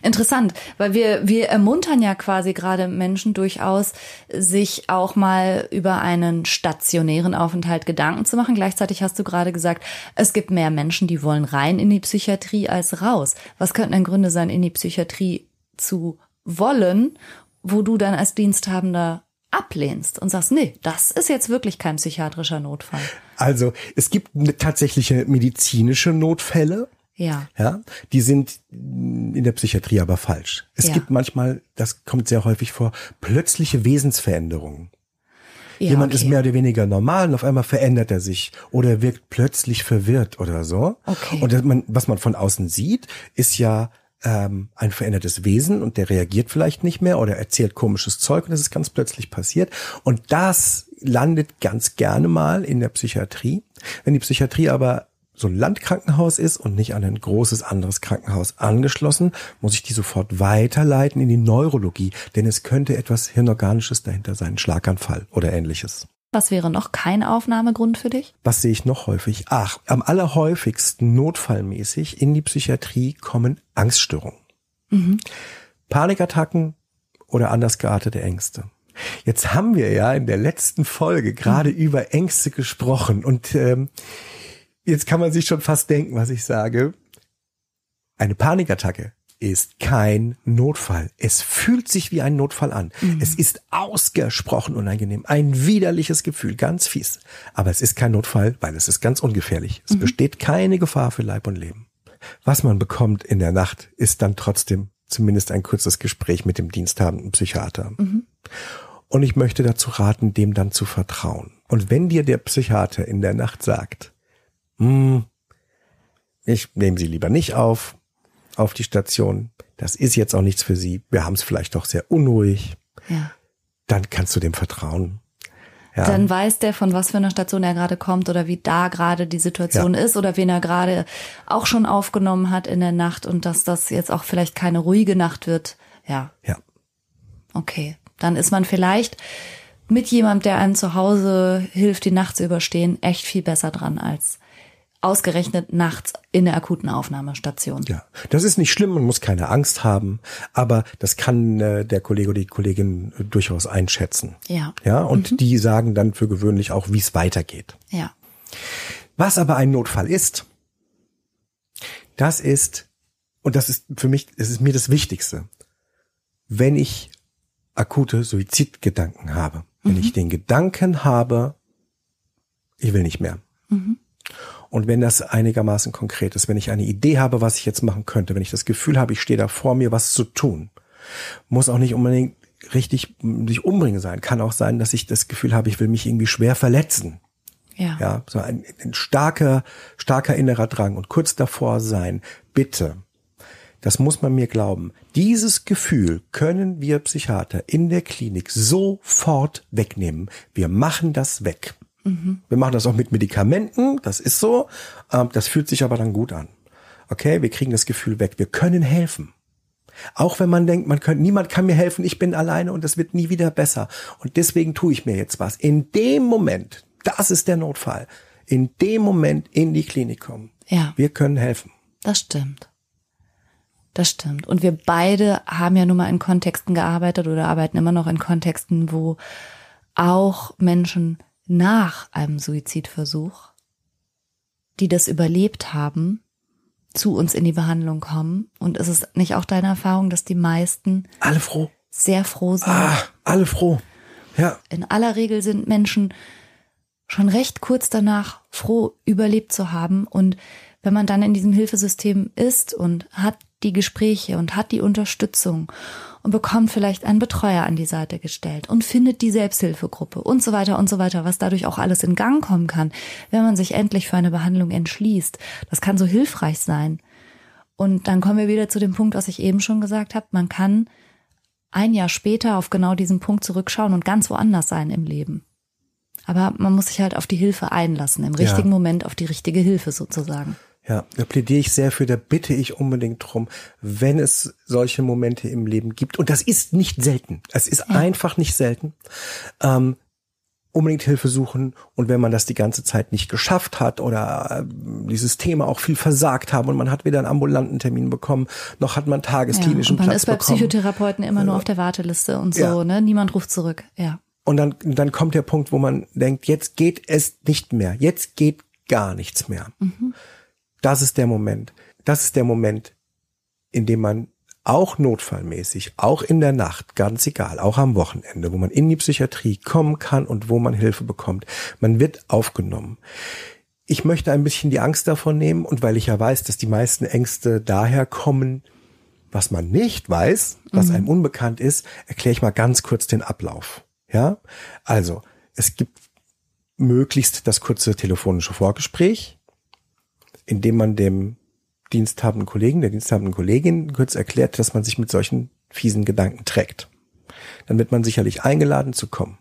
Interessant, weil wir, wir ermuntern ja quasi gerade Menschen durchaus, sich auch mal über einen stationären Aufenthalt Gedanken zu machen. Gleichzeitig hast du gerade gesagt, es gibt mehr Menschen, die wollen rein in die Psychiatrie als raus. Was könnten denn Gründe sein, in die Psychiatrie zu wollen, wo du dann als Diensthabender ablehnst und sagst, nee, das ist jetzt wirklich kein psychiatrischer Notfall. Also es gibt tatsächliche medizinische Notfälle, Ja. Ja, die sind in der Psychiatrie aber falsch. Es Ja. gibt manchmal, das kommt sehr häufig vor, plötzliche Wesensveränderungen. ja Jemand okay. ist mehr oder weniger normal und auf einmal verändert er sich oder er wirkt plötzlich verwirrt oder so. Okay. Und man, was man von außen sieht, ist ja ähm, ein verändertes Wesen und der reagiert vielleicht nicht mehr oder erzählt komisches Zeug und das ist ganz plötzlich passiert. Und das landet ganz gerne mal in der Psychiatrie. Wenn die Psychiatrie aber so ein Landkrankenhaus ist und nicht an ein großes anderes Krankenhaus angeschlossen, muss ich die sofort weiterleiten in die Neurologie, denn es könnte etwas Hirnorganisches dahinter sein, ein Schlaganfall oder ähnliches. Was wäre noch kein Aufnahmegrund für dich? Was sehe ich noch häufig? Ach, am allerhäufigsten notfallmäßig in die Psychiatrie kommen Angststörungen. Panikattacken oder anders geartete Ängste. Jetzt haben wir ja in der letzten Folge gerade über Ängste gesprochen und ähm, jetzt kann man sich schon fast denken, was ich sage. Eine Panikattacke ist kein Notfall. Es fühlt sich wie ein Notfall an. Es ist ausgesprochen unangenehm. Ein widerliches Gefühl, ganz fies. Aber es ist kein Notfall, weil es ist ganz ungefährlich. Es besteht keine Gefahr für Leib und Leben. Was man bekommt in der Nacht, ist dann trotzdem zumindest ein kurzes Gespräch mit dem diensthabenden Psychiater. Und ich möchte dazu raten, dem dann zu vertrauen. Und wenn dir der Psychiater in der Nacht sagt, hm, ich nehme Sie lieber nicht auf, auf die Station, das ist jetzt auch nichts für Sie, wir haben es vielleicht doch sehr unruhig, Ja. dann kannst du dem vertrauen. Ja, Dann weiß der, von was für einer Station er gerade kommt oder wie da gerade die Situation ist oder wen er gerade auch schon aufgenommen hat in der Nacht und dass das jetzt auch vielleicht keine ruhige Nacht wird. Ja, ja, okay. Dann ist man vielleicht mit jemandem, der einem zu Hause hilft, die Nacht zu überstehen, echt viel besser dran als ausgerechnet nachts in der akuten Aufnahmestation. ja. Das ist nicht schlimm, man muss keine Angst haben, aber das kann äh, der Kollege oder die Kollegin äh, durchaus einschätzen. Ja. Ja, und die sagen dann für gewöhnlich auch, wie es weitergeht. Ja. Was aber ein Notfall ist, das ist, und das ist für mich, es ist mir das Wichtigste, wenn ich akute Suizidgedanken habe, wenn ich den Gedanken habe, ich will nicht mehr. Und wenn das einigermaßen konkret ist, wenn ich eine Idee habe, was ich jetzt machen könnte, wenn ich das Gefühl habe, ich stehe da vor mir, was zu tun, muss auch nicht unbedingt richtig sich umbringen sein. Kann auch sein, dass ich das Gefühl habe, ich will mich irgendwie schwer verletzen. Ja. Ja, so ein, ein starker, starker innerer Drang und kurz davor sein, bitte. Das muss man mir glauben. Dieses Gefühl können wir Psychiater in der Klinik sofort wegnehmen. Wir machen das weg. Wir machen das auch mit Medikamenten, das ist so. Ähm, Das fühlt sich aber dann gut an. Okay, wir kriegen das Gefühl weg. Wir können helfen. Auch wenn man denkt, man könnte, niemand kann mir helfen, ich bin alleine und es wird nie wieder besser. Und deswegen tue ich mir jetzt was. In dem Moment, das ist der Notfall, in dem Moment in die Klinik kommen. Ja. Wir können helfen. Das stimmt. Das stimmt. Und wir beide haben ja nun mal in Kontexten gearbeitet oder arbeiten immer noch in Kontexten, wo auch Menschen nach einem Suizidversuch, die das überlebt haben, zu uns in die Behandlung kommen. Und ist es nicht auch deine Erfahrung, dass die meisten Alle froh. sehr froh sind? Ah, alle froh. Ja, In aller Regel sind Menschen schon recht kurz danach froh, überlebt zu haben. Und wenn man dann in diesem Hilfesystem ist und hat die Gespräche und hat die Unterstützung und bekommt vielleicht einen Betreuer an die Seite gestellt und findet die Selbsthilfegruppe und so weiter und so weiter, was dadurch auch alles in Gang kommen kann, wenn man sich endlich für eine Behandlung entschließt. Das kann so hilfreich sein. Und dann kommen wir wieder zu dem Punkt, was ich eben schon gesagt habe. Man kann ein Jahr später auf genau diesen Punkt zurückschauen und ganz woanders sein im Leben. Aber man muss sich halt auf die Hilfe einlassen, im richtigen Moment auf die richtige Hilfe sozusagen. Ja, da plädiere ich sehr für, da bitte ich unbedingt drum, wenn es solche Momente im Leben gibt, und das ist nicht selten, es ist einfach nicht selten, ähm, unbedingt Hilfe suchen und wenn man das die ganze Zeit nicht geschafft hat oder äh, dieses Thema auch viel versagt haben und man hat weder einen ambulanten Termin bekommen, noch hat man Ja, tagesklinischen und man Platz ist bei bekommen. Psychotherapeuten immer nur auf der Warteliste und so, Ja. ne? Niemand ruft zurück. Ja. Und dann, dann kommt der Punkt, wo man denkt, jetzt geht es nicht mehr. Jetzt geht gar nichts mehr. Das ist der Moment. Das ist der Moment, in dem man auch notfallmäßig, auch in der Nacht, ganz egal, auch am Wochenende, wo man in die Psychiatrie kommen kann und wo man Hilfe bekommt. Man wird aufgenommen. ich möchte ein bisschen die Angst davon nehmen und weil ich ja weiß, dass die meisten Ängste daher kommen, was man nicht weiß, was mhm. einem unbekannt ist, erkläre ich mal ganz kurz den Ablauf. Ja, also es gibt möglichst das kurze telefonische Vorgespräch, in dem man dem diensthabenden Kollegen, der diensthabenden Kollegin kurz erklärt, dass man sich mit solchen fiesen Gedanken trägt. Dann wird man sicherlich eingeladen zu kommen.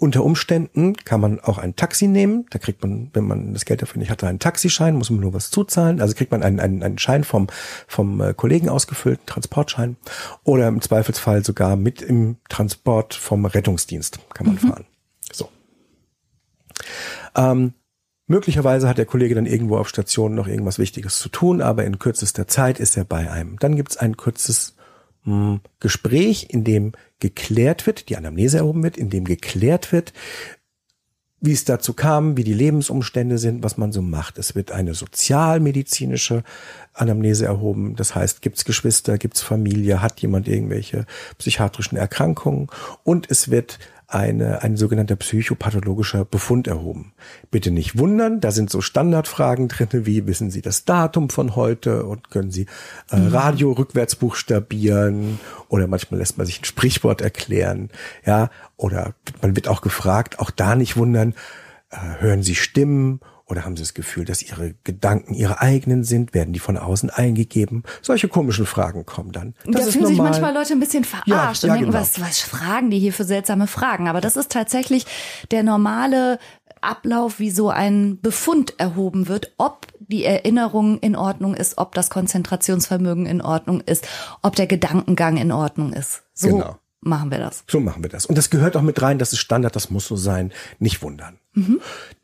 Unter Umständen kann man auch ein Taxi nehmen. Da kriegt man, wenn man das Geld dafür nicht hat, einen Taxischein, muss man nur was zuzahlen. Also kriegt man einen, einen, einen Schein vom, vom äh, Kollegen ausgefüllt, einen Transportschein. Oder im Zweifelsfall sogar mit im Transport vom Rettungsdienst kann man mhm. fahren. So. Ähm, Möglicherweise hat der Kollege dann irgendwo auf Station noch irgendwas Wichtiges zu tun, aber in kürzester Zeit ist er bei einem. Dann gibt's ein kurzes mh, hm, Gespräch, in dem geklärt wird, die Anamnese erhoben wird, in dem geklärt wird, wie es dazu kam, wie die Lebensumstände sind, was man so macht. Es wird eine sozialmedizinische Anamnese erhoben. Das heißt, gibt's Geschwister, gibt's Familie, hat jemand irgendwelche psychiatrischen Erkrankungen und es wird eine, ein sogenannter psychopathologischer Befund erhoben. Bitte nicht wundern, da sind so Standardfragen drin, wie wissen Sie das Datum von heute und können Sie äh, mhm. Radio rückwärts buchstabieren oder manchmal lässt man sich ein Sprichwort erklären, ja, oder man wird auch gefragt, auch da nicht wundern, äh, hören Sie Stimmen oder haben Sie das Gefühl, dass Ihre Gedanken Ihre eigenen sind? Werden die von außen eingegeben? Solche komischen Fragen kommen dann. Das da fühlen sich manchmal Leute ein bisschen verarscht ja, ja, und denken, genau. was, was fragen die hier für seltsame Fragen? Aber das ist tatsächlich der normale Ablauf, wie so ein Befund erhoben wird, ob die Erinnerung in Ordnung ist, ob das Konzentrationsvermögen in Ordnung ist, ob der Gedankengang in Ordnung ist. So genau. machen wir das. So machen wir das. Und das gehört auch mit rein, das ist Standard, das muss so sein. Nicht wundern. Mhm.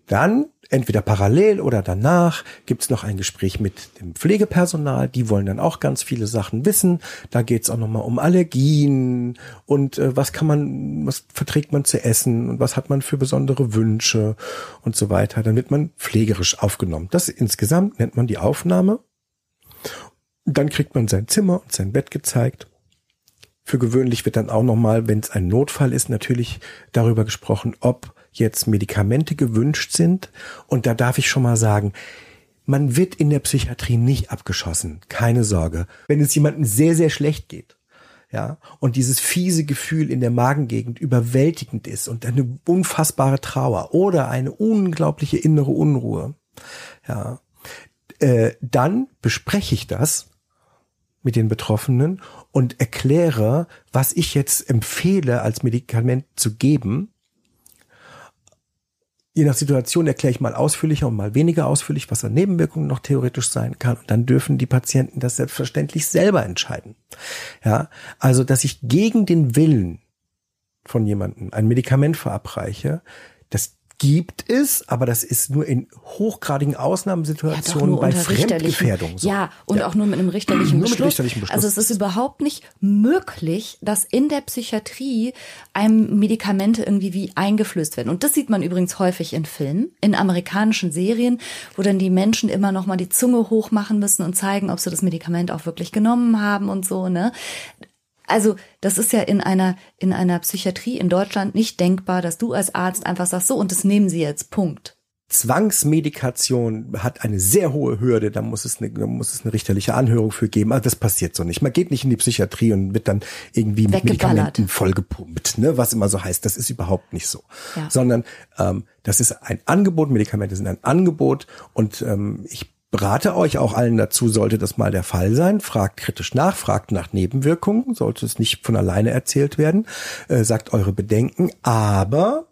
Dann entweder parallel oder danach gibt's noch ein Gespräch mit dem Pflegepersonal. Die wollen dann auch ganz viele Sachen wissen. Da geht's auch nochmal um Allergien und äh, was kann man, was verträgt man zu essen und was hat man für besondere Wünsche und so weiter. Dann wird man pflegerisch aufgenommen. Das insgesamt nennt man die Aufnahme. Dann kriegt man sein Zimmer und sein Bett gezeigt. Für gewöhnlich wird dann auch nochmal, wenn es ein Notfall ist, natürlich darüber gesprochen, ob jetzt Medikamente gewünscht sind. Und da darf ich schon mal sagen, man wird in der Psychiatrie nicht abgeschossen. Keine Sorge. Wenn es jemandem sehr, sehr schlecht geht, ja, und dieses fiese Gefühl in der Magengegend überwältigend ist und eine unfassbare Trauer oder eine unglaubliche innere Unruhe, ja, äh, dann bespreche ich das mit den Betroffenen und erkläre, was ich jetzt empfehle, als Medikament zu geben Je nach Situation erkläre ich mal ausführlicher und mal weniger ausführlich, was an Nebenwirkungen noch theoretisch sein kann. Und dann dürfen die Patienten das selbstverständlich selber entscheiden. Ja, also, dass ich gegen den Willen von jemandem ein Medikament verabreiche, gibt es, aber das ist nur in hochgradigen Ausnahmesituationen ja, bei Fremdgefährdung. So. Ja, und ja. auch nur mit einem richterlichen, Beschluss. Mit richterlichen Beschluss. Also es ist überhaupt nicht möglich, dass in der Psychiatrie einem Medikamente irgendwie wie eingeflößt werden. Und das sieht man übrigens häufig in Filmen, in amerikanischen Serien, wo dann die Menschen immer noch mal die Zunge hochmachen müssen und zeigen, ob sie das Medikament auch wirklich genommen haben und so, ne? Also, das ist ja in einer, in einer Psychiatrie in Deutschland nicht denkbar, dass du als Arzt einfach sagst, so, und das nehmen sie jetzt, Punkt. Zwangsmedikation hat eine sehr hohe Hürde, da muss es eine, da muss es eine richterliche Anhörung für geben. Also das passiert so nicht. Man geht nicht in die Psychiatrie und wird dann irgendwie mit Medikamenten vollgepumpt, ne, was immer so heißt. Das ist überhaupt nicht so. Ja. Sondern ähm, das ist ein Angebot, Medikamente sind ein Angebot und ähm, ich Berate euch auch allen dazu, sollte das mal der Fall sein. Fragt kritisch nach, fragt nach Nebenwirkungen, sollte es nicht von alleine erzählt werden. Äh, sagt eure Bedenken. Aber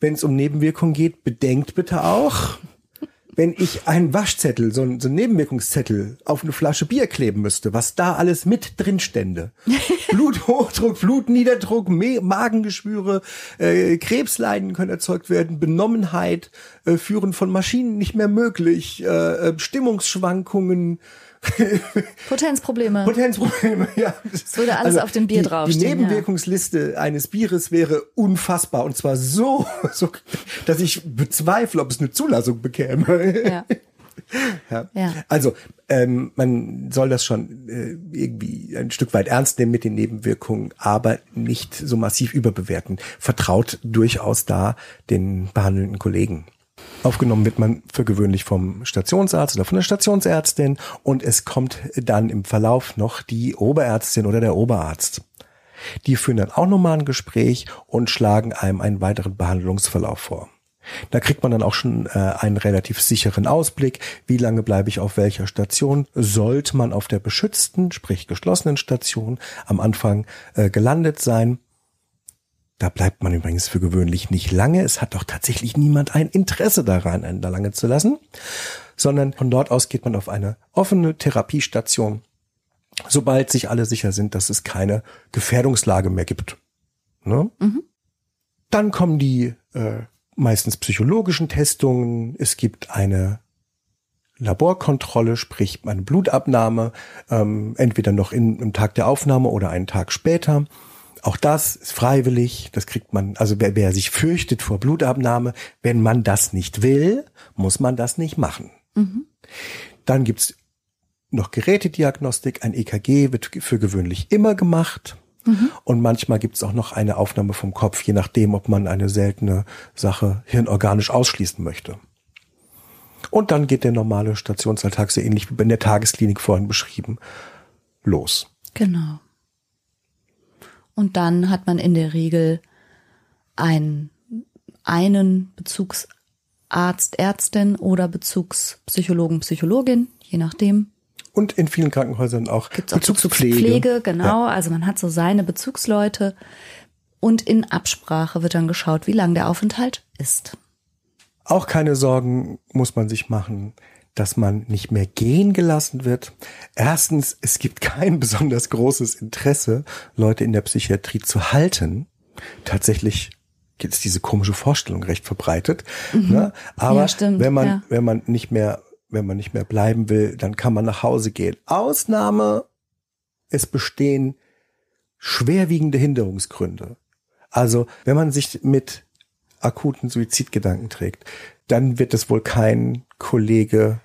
wenn es um Nebenwirkungen geht, bedenkt bitte auch, wenn ich einen Waschzettel, so ein, so ein Nebenwirkungszettel auf eine Flasche Bier kleben müsste, was da alles mit drin stände. Bluthochdruck, Blutniederdruck, Magengeschwüre, äh, Krebsleiden können erzeugt werden, Benommenheit, äh, Führen von Maschinen nicht mehr möglich, äh, äh Stimmungsschwankungen, Potenzprobleme. Potenzprobleme, ja. Es würde alles also auf dem Bier die, draufstehen. Die Nebenwirkungsliste ja. eines Bieres wäre unfassbar und zwar so, so, dass ich bezweifle, ob es eine Zulassung bekäme. Ja. Ja. ja. Also ähm, man soll das schon äh, irgendwie ein Stück weit ernst nehmen mit den Nebenwirkungen, aber nicht so massiv überbewerten. Vertraut durchaus da den behandelnden Kollegen. Aufgenommen wird man für gewöhnlich vom Stationsarzt oder von der Stationsärztin und es kommt dann im Verlauf noch die Oberärztin oder der Oberarzt. Die führen dann auch nochmal ein Gespräch und schlagen einem einen weiteren Behandlungsverlauf vor. Da kriegt man dann auch schon äh, einen relativ sicheren Ausblick, wie lange bleibe ich auf welcher Station. Sollte man auf der beschützten, sprich geschlossenen Station am Anfang äh, gelandet sein, da bleibt man übrigens für gewöhnlich nicht lange. Es hat doch tatsächlich niemand ein Interesse daran, einen da lange zu lassen, sondern von dort aus geht man auf eine offene Therapiestation, sobald sich alle sicher sind, dass es keine Gefährdungslage mehr gibt. Ne? Mhm. Dann kommen die äh, meistens psychologischen Testungen. Es gibt eine Laborkontrolle, sprich eine Blutabnahme, ähm, entweder noch in, im Tag der Aufnahme oder einen Tag später. Auch das ist freiwillig, das kriegt man, also wer, wer sich fürchtet vor Blutabnahme, wenn man das nicht will, muss man das nicht machen. Mhm. Dann gibt's noch Gerätediagnostik, ein EKG wird für gewöhnlich immer gemacht. Mhm. Und manchmal gibt es auch noch eine Aufnahme vom Kopf, je nachdem, ob man eine seltene Sache hirnorganisch ausschließen möchte. Und dann geht der normale Stationsalltag so ähnlich wie in der Tagesklinik vorhin beschrieben los. Genau. Und dann hat man in der Regel einen, einen Bezugsarzt, Ärztin oder Bezugspsychologen, Psychologin, je nachdem. Und in vielen Krankenhäusern auch Gibt's auch Bezugspflege. Bezugspflege genau. Ja. Also man hat so seine Bezugsleute. Und in Absprache wird dann geschaut, wie lang der Aufenthalt ist. Auch keine Sorgen muss man sich machen, dass man nicht mehr gehen gelassen wird. Erstens, es gibt kein besonders großes Interesse, Leute in der Psychiatrie zu halten. Tatsächlich ist diese komische Vorstellung recht verbreitet. Mhm. Ne? Aber ja, stimmt, wenn man, ja. wenn man nicht mehr wenn man nicht mehr bleiben will, dann kann man nach Hause gehen. Ausnahme, es bestehen schwerwiegende Hinderungsgründe. Also, wenn man sich mit akuten Suizidgedanken trägt, dann wird es wohl kein Kollege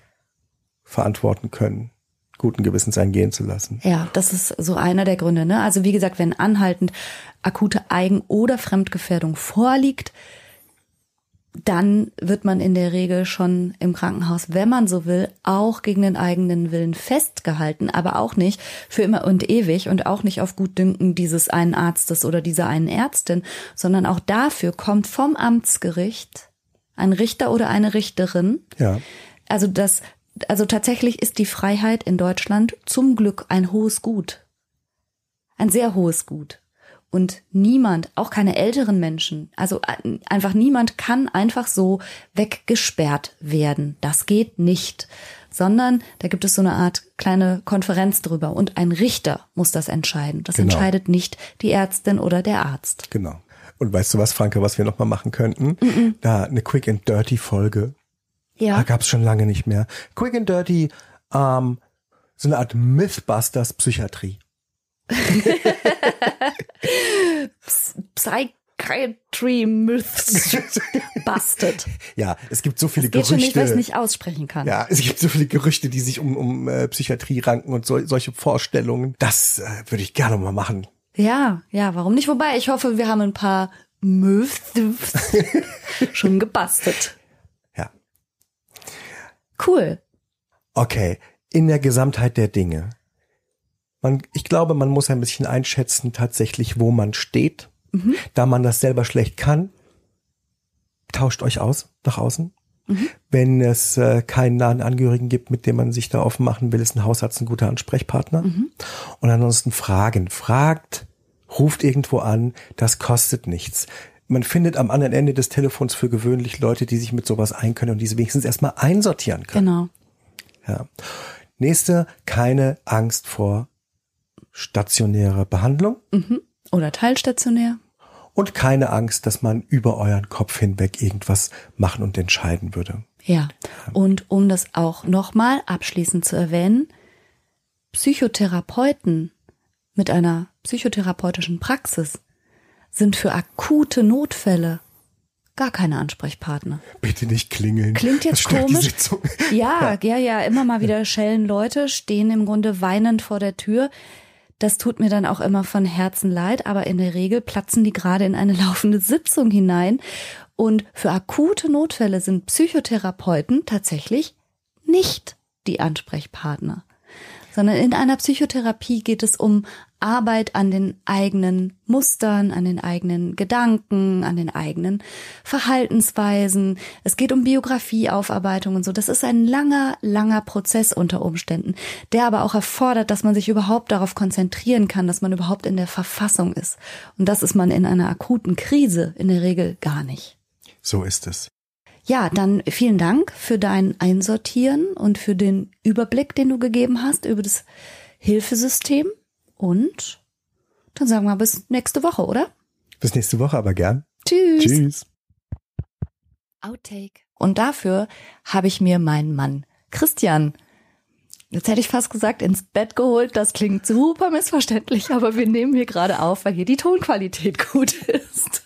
verantworten können, guten Gewissens eingehen zu lassen. Ja, das ist so einer der Gründe. Ne? Also wie gesagt, wenn anhaltend akute Eigen- oder Fremdgefährdung vorliegt, dann wird man in der Regel schon im Krankenhaus, wenn man so will, auch gegen den eigenen Willen festgehalten, aber auch nicht für immer und ewig und auch nicht auf Gutdünken dieses einen Arztes oder dieser einen Ärztin, sondern auch dafür kommt vom Amtsgericht ein Richter oder eine Richterin. Ja. Also das, also tatsächlich ist die Freiheit in Deutschland zum Glück ein hohes Gut. Ein sehr hohes Gut. Und niemand, auch keine älteren Menschen, also einfach niemand kann einfach so weggesperrt werden. Das geht nicht. Sondern da gibt es so eine Art kleine Konferenz drüber und ein Richter muss das entscheiden. Das genau. entscheidet nicht die Ärztin oder der Arzt. Genau. Und weißt du was, Franke, was wir noch mal machen könnten? Mm -mm. Da eine Quick and Dirty Folge. Ja. Da gab's schon lange nicht mehr. Quick and Dirty, ähm, so eine Art Mythbusters Psychiatrie. Psychiatry Myths busted. Ja, es gibt so viele Gerüchte. Schon nicht, weil ich nicht aussprechen kann. Ja, es gibt so viele Gerüchte, die sich um, um äh, Psychiatrie ranken und so, solche Vorstellungen. Das äh, würde ich gerne mal machen. Ja, ja, warum nicht? Wobei, ich hoffe, wir haben ein paar Myths schon gebastelt. Cool. Okay, in der Gesamtheit der Dinge man, ich glaube, man muss ein bisschen einschätzen tatsächlich, wo man steht. Mhm. Da man das selber schlecht kann, tauscht euch aus nach außen. Mhm. Wenn es äh, keinen nahen Angehörigen gibt, mit dem man sich da offen machen will, ist ein Hausarzt ein guter Ansprechpartner. Mhm. Und ansonsten fragen. Fragt, ruft irgendwo an, das kostet nichts. Man findet am anderen Ende des Telefons für gewöhnlich Leute, die sich mit sowas einkönnen und diese wenigstens erstmal einsortieren können. Genau. Ja. Nächste, keine Angst vor stationäre Behandlung. Mhm. Oder teilstationär. Und keine Angst, dass man über euren Kopf hinweg irgendwas machen und entscheiden würde. Ja. Und um das auch nochmal abschließend zu erwähnen, Psychotherapeuten mit einer psychotherapeutischen Praxis sind für akute Notfälle gar keine Ansprechpartner. Bitte nicht klingeln. Klingt jetzt komisch. Ja, ja, ja, immer mal wieder schellen Leute, stehen im Grunde weinend vor der Tür. Das tut mir dann auch immer von Herzen leid, aber in der Regel platzen die gerade in eine laufende Sitzung hinein Und für akute Notfälle sind Psychotherapeuten tatsächlich nicht die Ansprechpartner sondern in einer Psychotherapie geht es um Arbeit an den eigenen Mustern, an den eigenen Gedanken, an den eigenen Verhaltensweisen. Es geht um Biografieaufarbeitung und so. Das ist ein langer, langer Prozess unter Umständen, der aber auch erfordert, dass man sich überhaupt darauf konzentrieren kann, dass man überhaupt in der Verfassung ist. Und das ist man in einer akuten Krise in der Regel gar nicht. So ist es. Ja, dann vielen Dank für dein Einsortieren und für den Überblick, den du gegeben hast über das Hilfesystem. Und dann sagen wir bis nächste Woche, oder? Bis nächste Woche, aber gern. Tschüss. Tschüss. Outtake. Und dafür habe ich mir meinen Mann Christian, jetzt hätte ich fast gesagt, ins Bett geholt. Das klingt super missverständlich, aber wir nehmen hier gerade auf, weil hier die Tonqualität gut ist.